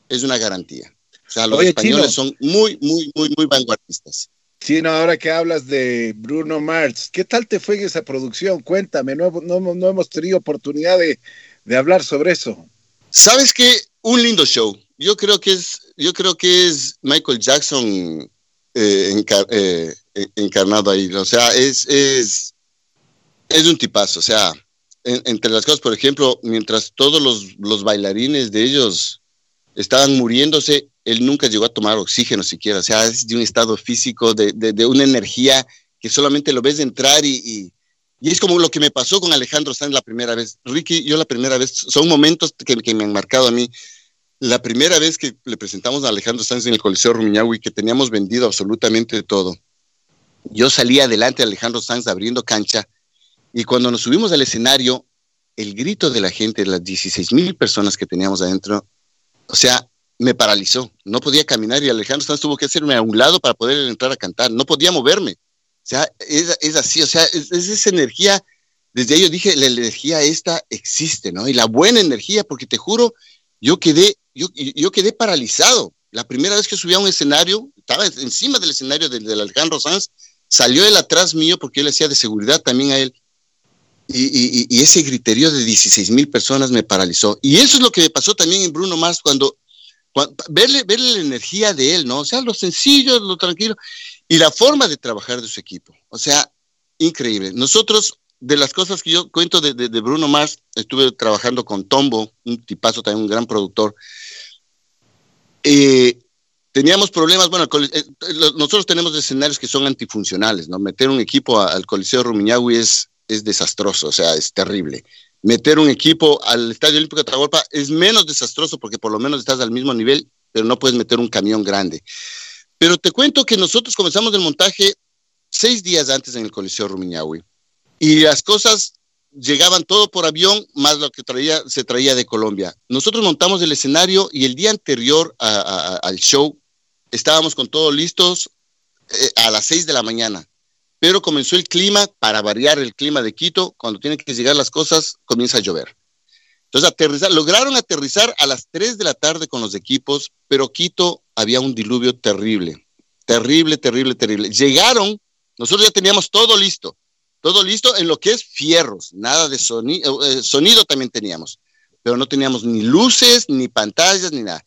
es una garantía. O sea, los Oye, españoles Chino. son muy, muy, muy, muy vanguardistas. Sí, no, ahora que hablas de Bruno Mars, ¿qué tal te fue en esa producción? Cuéntame, no, no, no hemos tenido oportunidad de, de hablar sobre eso. ¿Sabes qué? Un lindo show. Yo creo que es, yo creo que es Michael Jackson eh, encar- eh, en- encarnado ahí. O sea, es, es, es un tipazo. O sea, en- entre las cosas, por ejemplo, mientras todos los, los bailarines de ellos estaban muriéndose, él nunca llegó a tomar oxígeno siquiera. O sea, es de un estado físico, de, de, una energía que solamente lo ves entrar y, y, es como lo que me pasó con Alejandro Sanz la primera vez. Ricky, yo la primera vez, son momentos que, que me han marcado a mí. La primera vez que le presentamos a Alejandro Sanz en el Coliseo Rumiñahui, que teníamos vendido absolutamente todo, yo salí adelante de Alejandro Sanz abriendo cancha y cuando nos subimos al escenario, el grito de la gente, las 16 mil personas que teníamos adentro, o sea, me paralizó. No podía caminar y Alejandro Sanz tuvo que hacerme a un lado para poder entrar a cantar. No podía moverme. O sea, es, es así, o sea, es, es, esa energía. Desde ahí yo dije, la energía esta existe, ¿no? Y la buena energía, porque te juro, yo quedé, yo, yo quedé paralizado. La primera vez que subí a un escenario, estaba encima del escenario del, del Alejandro Sanz, salió él atrás mío porque yo le hacía de seguridad también a él. Y, ese griterío de 16 mil personas me paralizó. Y eso es lo que me pasó también en Bruno Mars cuando, verle, verle la energía de él, ¿no? O sea, lo sencillo, lo tranquilo y la forma de trabajar de su equipo. O sea, increíble. Nosotros, de las cosas que yo cuento de, de, Bruno Mars, estuve trabajando con Tombo, un tipazo también, un gran productor. Eh, teníamos problemas, bueno, eh, nosotros tenemos escenarios que son antifuncionales, ¿no? Meter un equipo al Coliseo Rumiñahui es, es desastroso, o sea, es terrible. Meter un equipo al Estadio Olímpico de Atahualpa es menos desastroso porque por lo menos estás al mismo nivel, pero no puedes meter un camión grande. Pero te cuento que nosotros comenzamos el montaje seis días antes en el Coliseo Rumiñahui y las cosas llegaban todo por avión, más lo que traía, se traía de Colombia. Nosotros montamos el escenario y el día anterior al show estábamos con todo listos eh, a las seis de la mañana, pero comenzó el clima, para variar el clima de Quito, cuando tienen que llegar las cosas, comienza a llover. Entonces, aterrizar, lograron aterrizar a las 3 de la tarde con los equipos, pero Quito había un diluvio terrible, terrible, terrible, terrible. Llegaron, nosotros ya teníamos todo listo, todo listo en lo que es fierros, nada de sonido, eh, sonido también teníamos, pero no teníamos ni luces, ni pantallas, ni nada.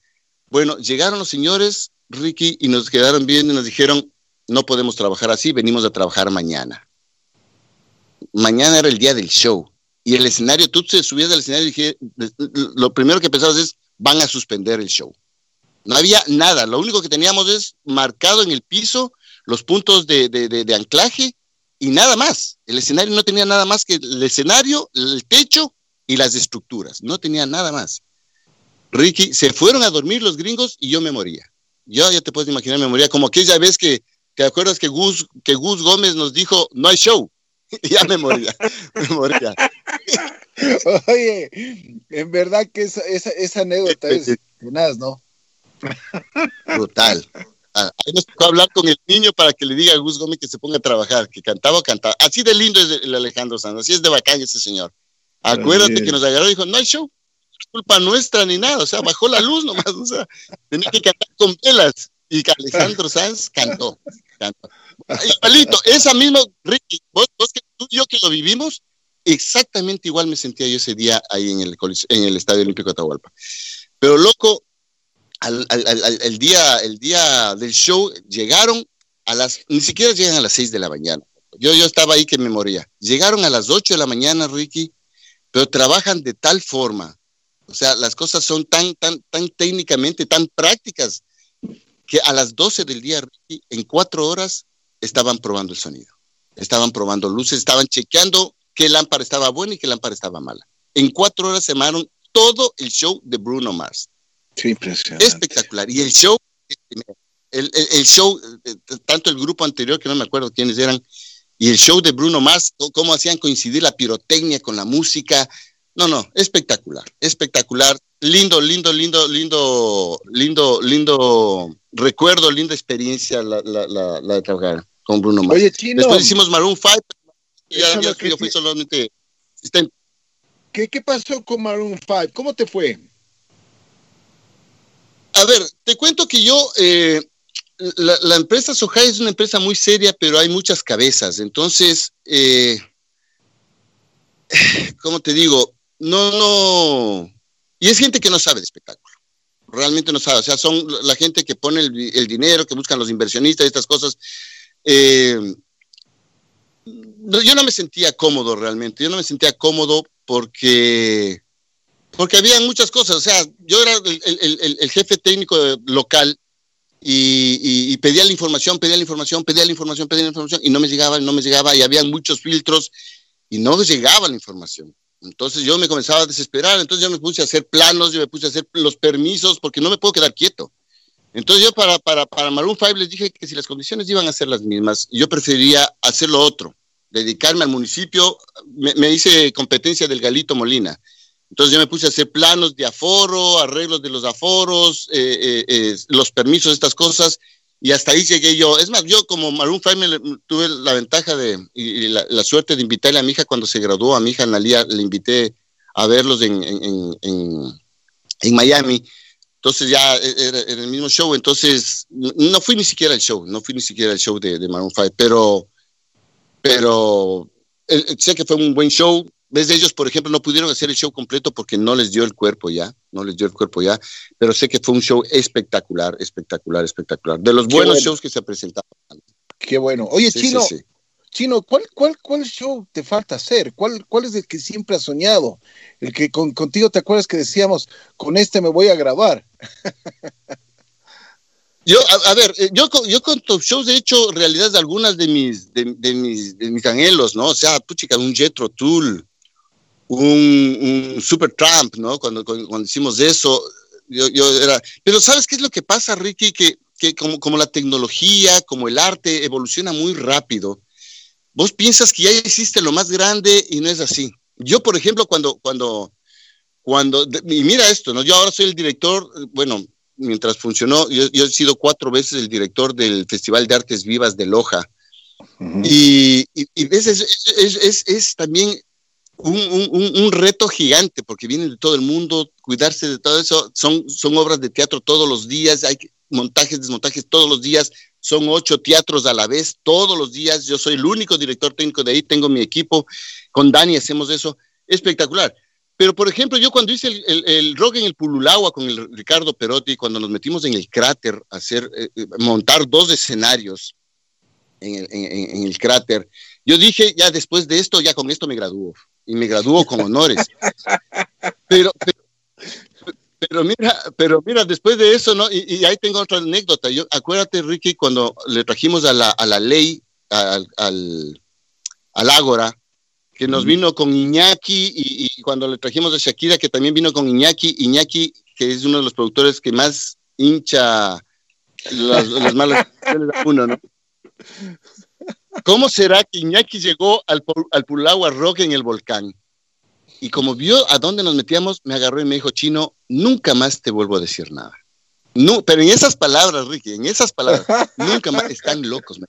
Bueno, llegaron los señores, Ricky, y nos quedaron viendo y nos dijeron, no podemos trabajar así, venimos a trabajar mañana. Mañana era el día del show y el escenario, tú te subías al escenario y lo primero que pensabas es, van a suspender el show. No había nada, lo único que teníamos es marcado en el piso los puntos de anclaje y nada más. El escenario no tenía nada más que el escenario, el techo y las estructuras, no tenía nada más. Ricky, se fueron a dormir los gringos y yo me moría. Yo ya te puedes imaginar, me moría como aquella vez que, ¿te acuerdas que Gus, que Gus Gómez nos dijo, no hay show? <laughs> ya me moría, <laughs> me moría. <laughs> Oye, en verdad que esa, esa, esa anécdota es tenaz, ¿no? Brutal. Ahí nos tocó hablar con el niño para que le diga a Gus Gómez que se ponga a trabajar, que cantaba o cantaba. Así de lindo es el Alejandro Sanz, así es de bacán ese señor. Acuérdate que nos agarró y dijo, no hay show. culpa nuestra ni nada, o sea, bajó la luz nomás, o sea, tenía que cantar con velas y Alejandro Sanz cantó, cantó. Igualito, esa misma, Ricky, vos, vos que tú y yo que lo vivimos, exactamente igual me sentía yo ese día ahí en el, en el Estadio Olímpico de Atahualpa. Pero loco, al, al, al, el, día, el día del show llegaron a las, ni siquiera llegan a las 6 de la mañana. Yo, yo estaba ahí que me moría. Llegaron a las 8 de la mañana, Ricky, pero trabajan de tal forma. O sea, las cosas son tan, tan, tan técnicamente, tan prácticas, que a las 12 del día, en cuatro horas, estaban probando el sonido. Estaban probando luces, estaban chequeando qué lámpara estaba buena y qué lámpara estaba mala. En cuatro horas se armaron todo el show de Bruno Mars. Sí, impresionante. Espectacular. Y el show, el, el, el, show, tanto el grupo anterior, que no me acuerdo quiénes eran, y el show de Bruno Mars, cómo hacían coincidir la pirotecnia con la música. No, no, espectacular, espectacular. Lindo, lindo, lindo, lindo, lindo, lindo recuerdo, linda experiencia la, la, la, la de trabajar con Bruno Mars. Oye, Chino. Después hicimos Maroon 5. Ya, ya, yo fui solamente asistente. ¿Qué, ¿Qué pasó con Maroon 5? ¿Cómo te fue? A ver, te cuento que yo, eh, la, la, empresa Sohai es una empresa muy seria, pero hay muchas cabezas. Entonces, eh, <sighs> ¿cómo te digo? No, no. Y es gente que no sabe de espectáculo. Realmente no sabe. O sea, son la gente que pone el, dinero, que buscan los inversionistas y estas cosas. Eh, yo no me sentía cómodo realmente. Yo no me sentía cómodo porque porque había muchas cosas, o sea, yo era el, jefe técnico local y, y, pedía la información, pedía la información, pedía la información, pedía la información y no me llegaba, no me llegaba y había muchos filtros y no llegaba la información. Entonces yo me comenzaba a desesperar, entonces yo me puse a hacer planos, yo me puse a hacer los permisos porque no me puedo quedar quieto. Entonces yo para, para, para Maroon 5 les dije que si las condiciones iban a ser las mismas, yo preferiría hacer lo otro, dedicarme al municipio, me, me hice competencia del Galito Molina entonces yo me puse a hacer planos de aforo, arreglos de los aforos, eh, eh, eh, los permisos, estas cosas, y hasta ahí llegué yo. Es más, yo como Maroon 5 tuve la ventaja de, y la, la, suerte de invitarle a mi hija cuando se graduó, a mi hija Analia, le invité a verlos en, en, en, en Miami. Entonces ya era, era, el mismo show, entonces no fui ni siquiera al show, no fui ni siquiera al show de, de Maroon 5, pero, pero sé que fue un buen show, ves de ellos, por ejemplo, no pudieron hacer el show completo porque no les dio el cuerpo ya, no les dio el cuerpo ya, pero sé que fue un show espectacular, espectacular, espectacular. De los buenos bueno. shows que se presentaban. Qué bueno. Oye, sí, Chino, sí, sí. Chino, ¿cuál, cuál, ¿cuál show te falta hacer? ¿Cuál, ¿Cuál es el que siempre has soñado? El que con, contigo te acuerdas que decíamos, con este me voy a grabar. <laughs> Yo, a, a, ver, eh, yo, yo con top shows he hecho realidad de algunas de mis, de, de, mis, de mis anhelos, ¿no? O sea, puchica, un Jetro Tool, un, un Super Trump, ¿no? Cuando, cuando, cuando, hicimos eso, yo, yo, era... Pero ¿sabes qué es lo que pasa, Ricky? Que, que como, como, la tecnología, como el arte evoluciona muy rápido, vos piensas que ya existe lo más grande y no es así. Yo, por ejemplo, cuando, cuando, cuando, y mira esto, ¿no? Yo ahora soy el director, bueno, mientras funcionó, yo, yo he sido cuatro veces el director del Festival de Artes Vivas de Loja. Uh -huh. y, y, y es, es, es, es, también un, un, reto gigante porque vienen de todo el mundo, cuidarse de todo eso, son, son obras de teatro todos los días, hay montajes, desmontajes todos los días, son ocho teatros a la vez, todos los días, yo soy el único director técnico de ahí, tengo mi equipo, con Dani hacemos eso, espectacular. Pero, por ejemplo, yo cuando hice el, el, rock en el Pululagua con Ricardo Perotti, cuando nos metimos en el cráter a hacer, eh, montar dos escenarios en el, en, en el, cráter, yo dije, ya después de esto, ya con esto me gradúo. Y me gradúo con honores. <laughs> pero, pero, pero, mira, pero mira, después de eso, ¿no? Y, y, ahí tengo otra anécdota. Yo, acuérdate, Ricky, cuando le trajimos a la, a la ley, al, al, al Ágora, que nos vino con Iñaki y, y, cuando le trajimos a Shakira, que también vino con Iñaki, Iñaki, que es uno de los productores que más hincha las, las malas <laughs> uno, ¿no? ¿Cómo será que Iñaki llegó al, al Pulagua Rock en el volcán? Y como vio a dónde nos metíamos, me agarró y me dijo, Chino, nunca más te vuelvo a decir nada. No, pero en esas palabras, Ricky, en esas palabras, nunca más, están locos.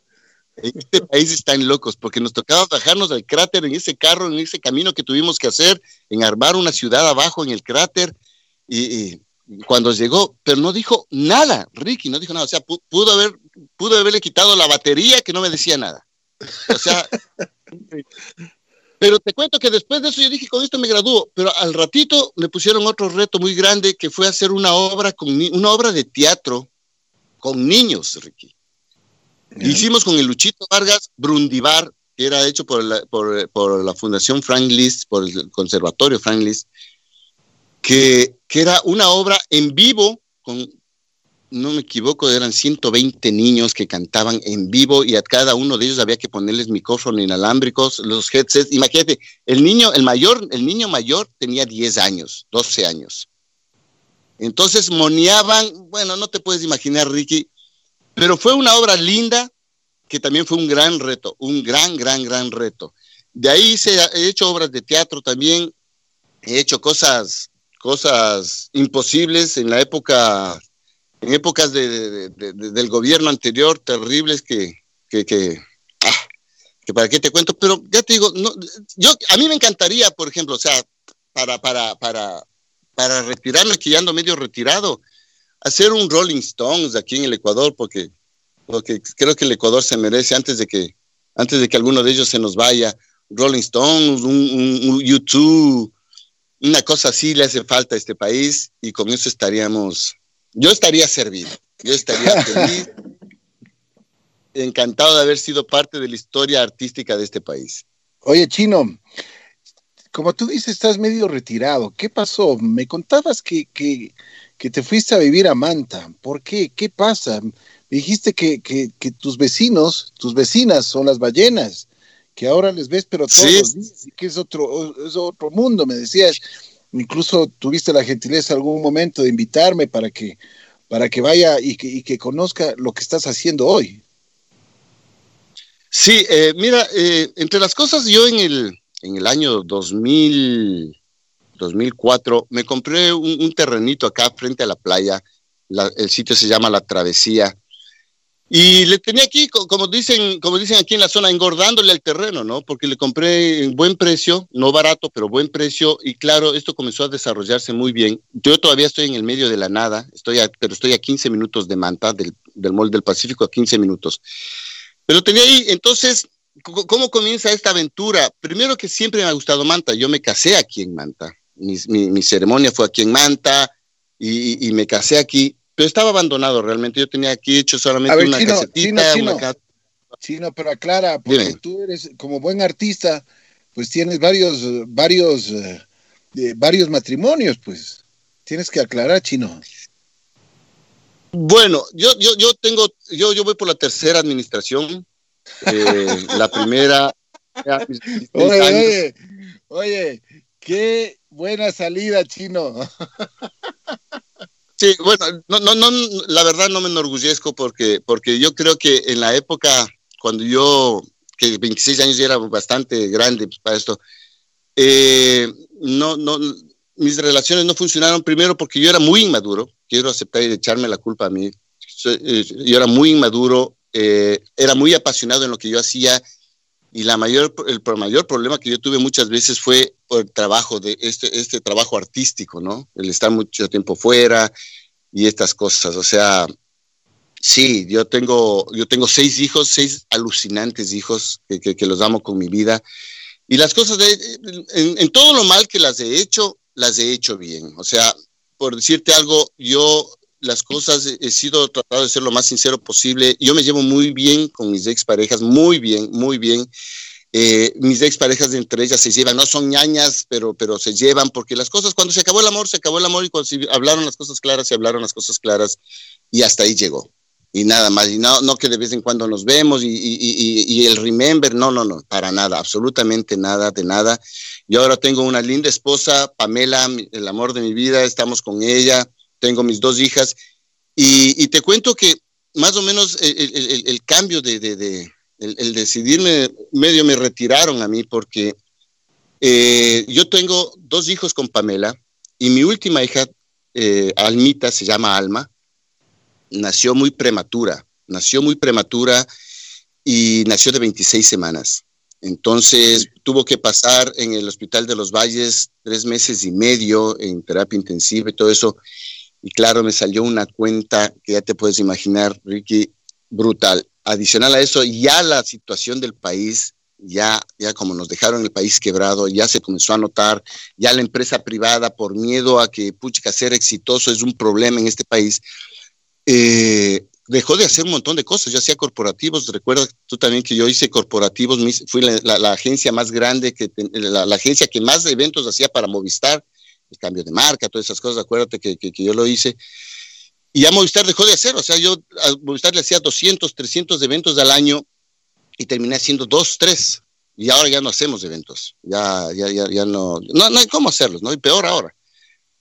en este país están locos, porque nos tocaba bajarnos del cráter en ese carro, en ese camino que tuvimos que hacer, en armar una ciudad abajo en el cráter, y, cuando llegó, pero no dijo nada, Ricky, no dijo nada, o sea, pudo, haber, pudo haberle quitado la batería que no me decía nada. O sea, <laughs> pero te cuento que después de eso yo dije, con esto me graduó, pero al ratito me pusieron otro reto muy grande que fue hacer una obra, con, una obra de teatro con niños, Ricky. Hicimos con el Luchito Vargas Brundibar, que era hecho por la, por, la Fundación Frank Liszt, por el Conservatorio Frank Liszt, que, que era una obra en vivo con no me equivoco, eran 120 niños que cantaban en vivo y a cada uno de ellos había que ponerles micrófono inalámbricos, los headsets. Imagínate, el niño, el mayor, el niño mayor tenía 10 años, 12 años. Entonces moneaban, bueno, no te puedes imaginar, Ricky, pero fue una obra linda que también fue un gran reto, un gran, gran, gran reto. De ahí he hecho obras de teatro también, he hecho cosas, cosas imposibles en la época, en épocas de, del gobierno anterior, terribles que, que, que, ah, que, para qué te cuento, pero ya te digo, no, yo, a mí me encantaría, por ejemplo, o sea, para, para, para, para retirarme, que ya ando medio retirado, hacer un Rolling Stones aquí en el Ecuador, porque, porque creo que el Ecuador se merece antes de que, antes de que alguno de ellos se nos vaya. Rolling Stones, un, YouTube, una cosa así le hace falta a este país y con eso estaríamos, yo estaría servido, yo estaría <laughs> feliz, encantado de haber sido parte de la historia artística de este país. Oye, Chino, como tú dices, estás medio retirado. ¿Qué pasó? Me contabas que, que, que te fuiste a vivir a Manta. ¿Por qué? ¿Qué pasa? Me dijiste que, que, que, tus vecinos, tus vecinas son las ballenas, que ahora les ves, pero todos los días, y que es otro, es otro mundo, me decías. Incluso tuviste la gentileza algún momento de invitarme para que, para que vaya y que, y que conozca lo que estás haciendo hoy. Sí, eh, mira, eh, entre las cosas, yo en el, en el año 2000, 2004, me compré un, terrenito acá frente a la playa. el sitio se llama La Travesía. Y le tenía aquí, como dicen, como dicen aquí en la zona, engordándole al terreno, ¿no? Porque le compré en buen precio, no barato, pero buen precio. Y claro, esto comenzó a desarrollarse muy bien. Yo todavía estoy en el medio de la nada, estoy pero estoy a 15 minutos de Manta, del, del Mall del Pacífico, a 15 minutos. Pero tenía ahí, entonces ¿Cómo comienza esta aventura? Primero que siempre me ha gustado Manta. Yo me casé aquí en Manta. Mi, ceremonia fue aquí en Manta y, me casé aquí, pero estaba abandonado realmente. Yo tenía aquí hecho solamente una casetita. Chino, pero aclara, porque tú eres como buen artista, pues tienes varios, varios, eh, varios matrimonios, pues. Tienes que aclarar, Chino. Bueno, yo, yo, yo tengo, yo, yo voy por la tercera administración. Eh, la primera. <laughs> Oye, oye, qué buena salida, chino. <laughs> Sí, bueno, no, no, no, la verdad no me enorgullezco porque, porque yo creo que en la época, cuando yo, que 26 años ya era bastante grande para esto, eh, no, no, mis relaciones no funcionaron primero porque yo era muy inmaduro, quiero aceptar y echarme la culpa a mí, eh, yo era muy inmaduro, eh, era muy apasionado en lo que yo hacía y la mayor, el mayor problema que yo tuve muchas veces fue el trabajo, de este, este trabajo artístico, ¿no? El estar mucho tiempo fuera y estas cosas. O sea, sí, yo tengo, yo tengo seis hijos, seis alucinantes hijos que, que, los amo con mi vida. Y las cosas, de, en, en todo lo mal que las he hecho, las he hecho bien. O sea, por decirte algo, yo las cosas, he sido tratado de ser lo más sincero posible. Yo me llevo muy bien con mis exparejas, muy bien, muy bien. Eh, mis exparejas entre ellas se llevan, no son ñañas, pero, pero se llevan, porque las cosas, cuando se acabó el amor, se acabó el amor y cuando se hablaron las cosas claras, se hablaron las cosas claras y hasta ahí llegó. Y nada más, y no, no que de vez en cuando nos vemos y, y, y, el remember, no, no, no, para nada, absolutamente nada, de nada. Yo ahora tengo una linda esposa, Pamela, el amor de mi vida, estamos con ella, tengo mis dos hijas, y, te cuento que más o menos el, cambio de, el, decidirme, medio me retiraron a mí porque eh, yo tengo dos hijos con Pamela y mi última hija, eh, Almita, se llama Alma, nació muy prematura, nació muy prematura y nació de 26 semanas. Entonces tuvo que pasar en el Hospital de los Valles tres meses y medio en terapia intensiva y todo eso. Y claro, me salió una cuenta que ya te puedes imaginar, Ricky, brutal. Adicional a eso, ya la situación del país, ya, ya como nos dejaron el país quebrado, ya se comenzó a notar, ya la empresa privada, por miedo a que puchica ser exitoso es un problema en este país, eh, dejó de hacer un montón de cosas. Yo hacía corporativos, recuerda tú también que yo hice corporativos, fui la, agencia más grande, que la, agencia que más eventos hacía para Movistar, el cambio de marca, todas esas cosas, acuérdate que, que, yo lo hice. Y ya Movistar dejó de hacer, o sea, yo a Movistar le hacía 200, 300 eventos al año y terminé haciendo dos, tres. Y ahora ya no hacemos eventos, ya, ya, ya, ya no, no, no hay cómo hacerlos, ¿no? Y peor ahora.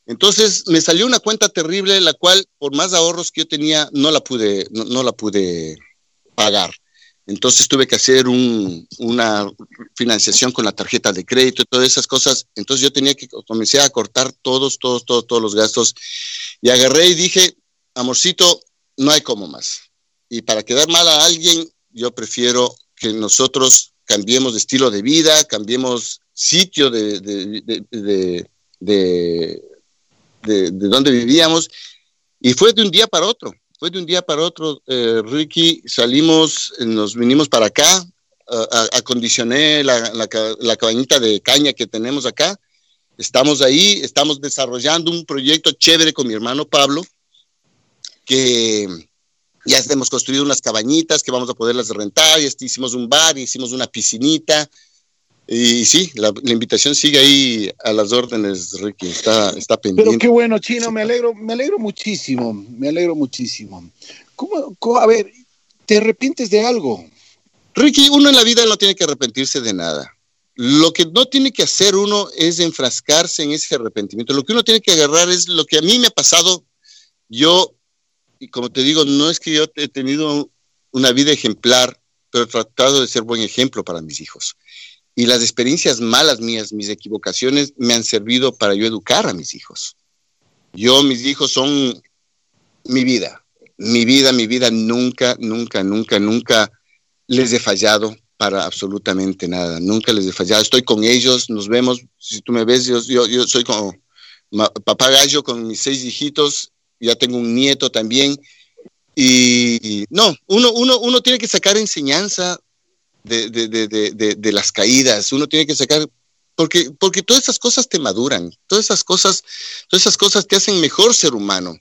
Entonces me salió una cuenta terrible, la cual por más ahorros que yo tenía no la pude, no, la pude pagar. Entonces tuve que hacer una financiación con la tarjeta de crédito y todas esas cosas. Entonces yo tenía que comencé a cortar todos, todos, todos, todos los gastos. Y agarré y dije, amorcito, no hay como más. Y para quedar mal a alguien, yo prefiero que nosotros cambiemos de estilo de vida, cambiemos sitio de, de de, donde vivíamos, y fue de un día para otro, fue de un día para otro, eh, Ricky, salimos, nos vinimos para acá, acondicioné la, cabañita de caña que tenemos acá, estamos ahí, estamos desarrollando un proyecto chévere con mi hermano Pablo, que ya hemos construido unas cabañitas que vamos a poderlas rentar, y hicimos un bar, hicimos una piscinita, y sí, la, invitación sigue ahí a las órdenes, Ricky, está, está pendiente. Pero qué bueno, Chino, me alegro, me alegro muchísimo, me alegro muchísimo. ¿Cómo, a ver, ¿te arrepientes de algo? Ricky, uno en la vida no tiene que arrepentirse de nada. Lo que no tiene que hacer uno es enfrascarse en ese arrepentimiento. Lo que uno tiene que agarrar es lo que a mí me ha pasado. Yo, y como te digo, no es que yo he tenido una vida ejemplar, pero he tratado de ser buen ejemplo para mis hijos. Y las experiencias malas mías, mis equivocaciones, me han servido para yo educar a mis hijos. Yo, mis hijos son mi vida, mi vida, mi vida, nunca, nunca, nunca, nunca les he fallado para absolutamente nada, nunca les he fallado. Estoy con ellos, nos vemos, si tú me ves, yo, yo, soy como papá gallo con mis seis hijitos, ya tengo un nieto también. Y no, uno, uno, uno tiene que sacar enseñanza de, de, de, de, las caídas, uno tiene que sacar, porque, porque todas esas cosas te maduran, todas esas cosas, todas esas cosas te hacen mejor ser humano.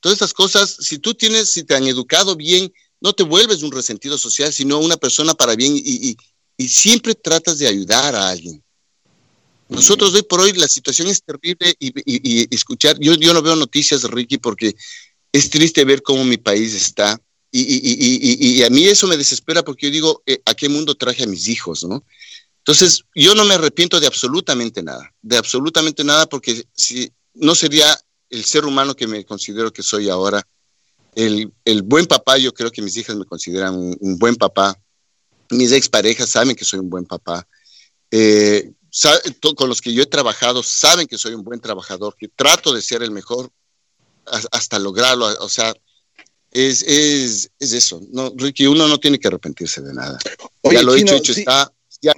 Todas esas cosas, si tú tienes, si te han educado bien, no te vuelves un resentido social, sino una persona para bien y, y, y siempre tratas de ayudar a alguien. Nosotros hoy por hoy la situación es terrible y, y, escuchar, yo, yo no veo noticias, Ricky, porque es triste ver cómo mi país está y, y, y, a mí eso me desespera porque yo digo, eh, ¿a qué mundo traje a mis hijos? ¿no? Entonces, yo no me arrepiento de absolutamente nada, de absolutamente nada, porque si no sería el ser humano que me considero que soy ahora, el, el buen papá, yo creo que mis hijas me consideran un, buen papá, mis exparejas saben que soy un buen papá, eh, con los que yo he trabajado saben que soy un buen trabajador, que trato de ser el mejor hasta lograrlo, o sea, es, es, es eso. No, Ricky, uno no tiene que arrepentirse de nada. ya lo he hecho, hecho está. Ya,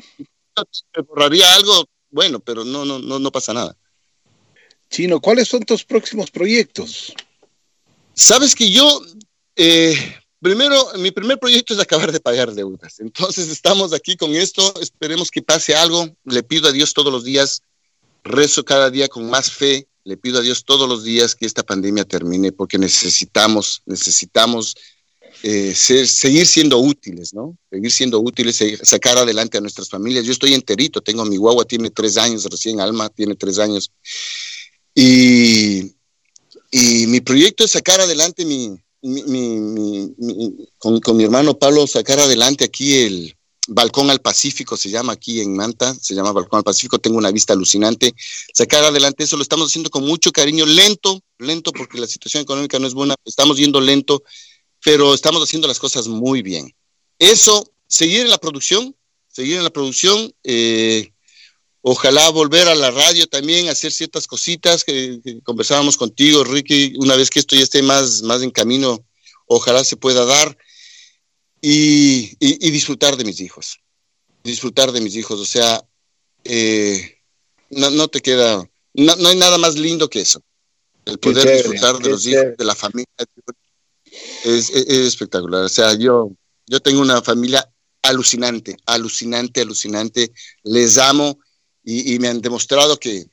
me borraría algo, bueno, pero no, no, no, no pasa nada. Chino, ¿cuáles son tus próximos proyectos? Sabes que yo, eh, primero, mi primer proyecto es acabar de pagar deudas. Entonces estamos aquí con esto, esperemos que pase algo. Le pido a Dios todos los días, rezo cada día con más fe, le pido a Dios todos los días que esta pandemia termine porque necesitamos, necesitamos eh, seguir siendo útiles, ¿no? Seguir siendo útiles, sacar adelante a nuestras familias. Yo estoy enterito, tengo mi guagua, tiene tres años, recién Alma tiene tres años. Y, y mi proyecto es sacar adelante mi, con, con mi hermano Pablo, sacar adelante aquí el, Balcón al Pacífico se llama aquí en Manta, se llama Balcón al Pacífico, tengo una vista alucinante. Sacar adelante eso lo estamos haciendo con mucho cariño, lento, lento porque la situación económica no es buena, estamos yendo lento, pero estamos haciendo las cosas muy bien. Eso, seguir en la producción, seguir en la producción, eh, ojalá volver a la radio también, hacer ciertas cositas que, conversábamos contigo, Ricky, una vez que esto ya esté más, más en camino, ojalá se pueda dar y, disfrutar de mis hijos. Disfrutar de mis hijos, o sea, eh, no, te queda, no, hay nada más lindo que eso. El poder disfrutar de los hijos, de la familia. Es, espectacular. O sea, yo, yo tengo una familia alucinante, alucinante, alucinante. Les amo y, me han demostrado que,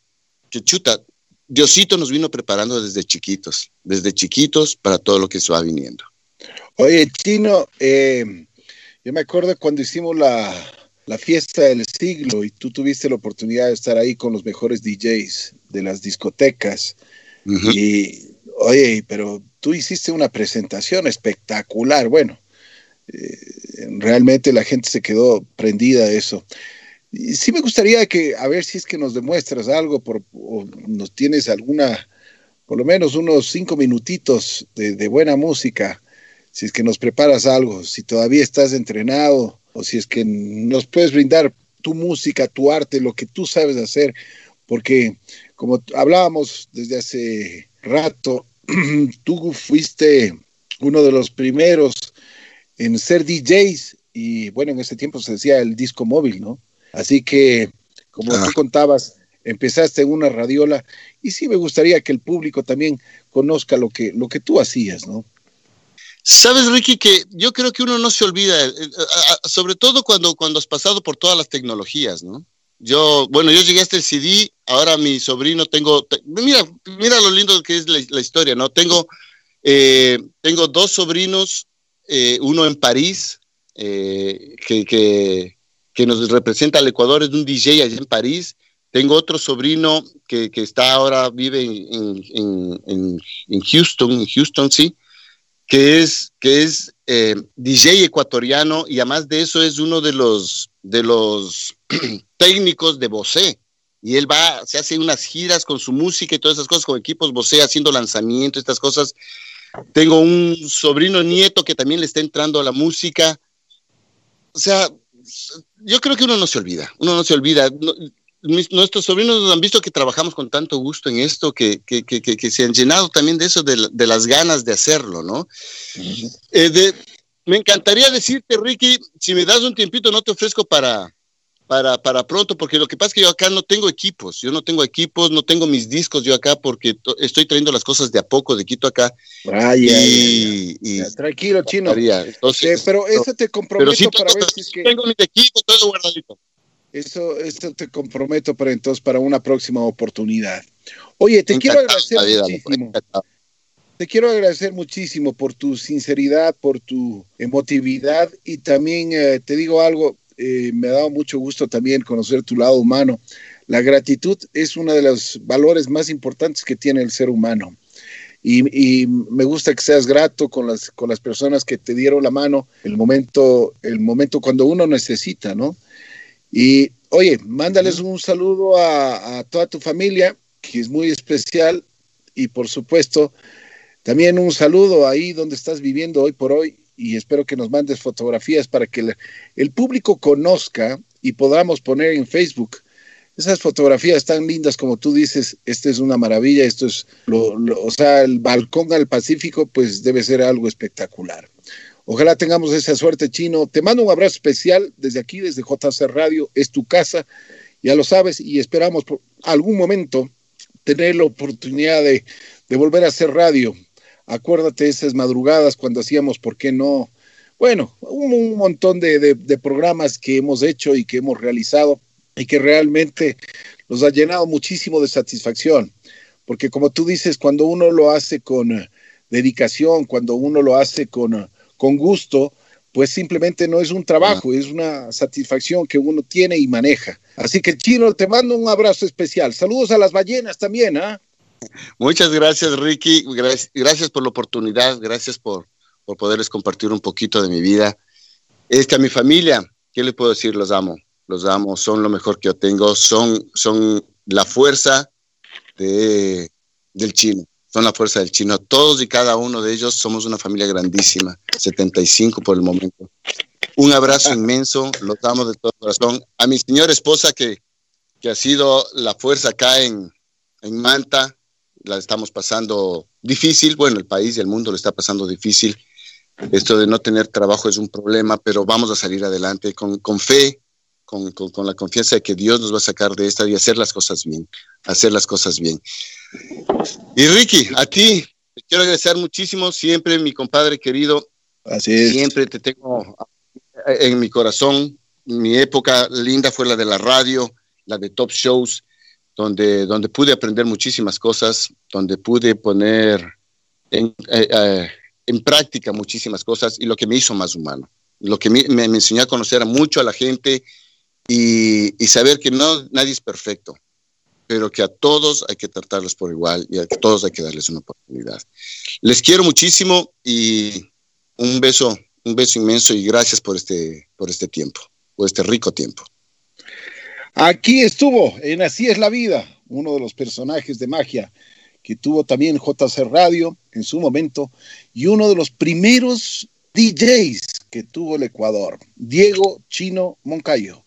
que, chuta, Diosito nos vino preparando desde chiquitos, desde chiquitos para todo lo que se va viniendo. Oye, Chino, eh, yo me acuerdo cuando hicimos la, la fiesta del siglo y tú tuviste la oportunidad de estar ahí con los mejores DJs de las discotecas. Y, oye, pero tú hiciste una presentación espectacular. Bueno, eh, realmente la gente se quedó prendida de eso. Y sí me gustaría que, a ver si es que nos demuestras algo, por, o nos tienes alguna, por lo menos unos cinco minutitos de, de buena música, si es que nos preparas algo, si todavía estás entrenado, o si es que nos puedes brindar tu música, tu arte, lo que tú sabes hacer, porque como hablábamos desde hace rato, <clears throat> tú fuiste uno de los primeros en ser DJs y bueno, en ese tiempo se decía el disco móvil, ¿no? Así que, como tú ah. contabas, empezaste en una radiola y sí me gustaría que el público también conozca lo que, lo que tú hacías, ¿no? Sabes, Ricky, que yo creo que uno no se olvida, eh, eh, sobre todo cuando, cuando has pasado por todas las tecnologías, ¿no? Yo, bueno, yo llegué hasta el CD, ahora mi sobrino tengo, mira, mira lo lindo que es la, historia, ¿no? Tengo, eh, tengo dos sobrinos, uno en París, que, que, que, nos representa al Ecuador, es un DJ allá en París. Tengo otro sobrino que, que está ahora, vive en, en, en, en Houston, en Houston, sí que es, que es eh, DJ ecuatoriano y además de eso es uno de los, de los <clears throat> técnicos de Bosé. Y él va, se hace unas giras con su música y todas esas cosas, con equipos Bosé, haciendo lanzamientos, estas cosas. Tengo un sobrino nieto que también le está entrando a la música. O sea, yo creo que uno no se olvida, uno no se olvida nuestros sobrinos nos han visto que trabajamos con tanto gusto en esto, que, que, que, que se han llenado también de eso, de, de las ganas de hacerlo, ¿no? Eh, de, me encantaría decirte, Ricky, si me das un tiempito, no te ofrezco para, para, para pronto, porque lo que pasa es que yo acá no tengo equipos, yo no tengo equipos, no tengo mis discos yo acá, porque estoy trayendo las cosas de a poco, de Quito acá. y, tranquilo, chino. Entonces, pero eso te comprometo para ver si es que... Tengo mis equipos, todo guardadito. Eso, eso te comprometo para entonces para una próxima oportunidad. Oye, te quiero agradecer muchísimo. Te quiero agradecer muchísimo por tu sinceridad, por tu emotividad y también eh, te digo algo, eh, me ha dado mucho gusto también conocer tu lado humano. La gratitud es uno de los valores más importantes que tiene el ser humano. Y, y, me gusta que seas grato con las, con las personas que te dieron la mano el momento, el momento cuando uno necesita, ¿no? Y oye, mándales un saludo a, toda tu familia, que es muy especial, y por supuesto, también un saludo ahí donde estás viviendo hoy por hoy, y espero que nos mandes fotografías para que el, público conozca y podamos poner en Facebook esas fotografías tan lindas como tú dices, esta es una maravilla, esto es, o sea, el balcón al Pacífico, pues debe ser algo espectacular. Ojalá tengamos esa suerte, Chino. Te mando un abrazo especial desde aquí, desde JC Radio. Es tu casa, ya lo sabes, y esperamos por algún momento tener la oportunidad de, volver a hacer radio. Acuérdate esas madrugadas cuando hacíamos, ¿por qué no? Bueno, un, montón de, de, programas que hemos hecho y que hemos realizado y que realmente nos ha llenado muchísimo de satisfacción. Porque como tú dices, cuando uno lo hace con dedicación, cuando uno lo hace con con gusto, pues simplemente no es un trabajo, es una satisfacción que uno tiene y maneja. Así que Chino, te mando un abrazo especial. Saludos a las ballenas también, ¿ah? Muchas gracias, Ricky. Gracias, por la oportunidad, gracias por, por poderles compartir un poquito de mi vida. Es que a mi familia, ¿qué le puedo decir? Los amo, los amo, son lo mejor que yo tengo, son, son la fuerza de, del chino son la fuerza del chino. Todos y cada uno de ellos somos una familia grandísima, 75 por el momento. Un abrazo inmenso, los amo de todo corazón. A mi señora esposa que, que ha sido la fuerza acá en, en Manta, la estamos pasando difícil, bueno, el país y el mundo lo está pasando difícil, Esto de no tener trabajo es un problema, pero vamos a salir adelante con, con fe, con, con, con, la confianza de que Dios nos va a sacar de esta y hacer las cosas bien, hacer las cosas bien. Y Ricky, a ti, te quiero agradecer muchísimo, siempre mi compadre querido. Así es. Siempre te tengo en mi corazón. Mi época linda fue la de la radio, la de top shows, donde, donde pude aprender muchísimas cosas, donde pude poner en, eh, eh, en práctica muchísimas cosas y lo que me hizo más humano, lo que me, me enseñó a conocer a mucho a la gente y, y, saber que no, nadie es perfecto, pero que a todos hay que tratarlos por igual y a todos hay que darles una oportunidad. Les quiero muchísimo y un beso, un beso inmenso y gracias por este, por este tiempo, por este rico tiempo. Aquí estuvo en Así es la vida, uno de los personajes de magia que tuvo también JC Radio en su momento y uno de los primeros DJs que tuvo el Ecuador, Diego Chino Moncayo.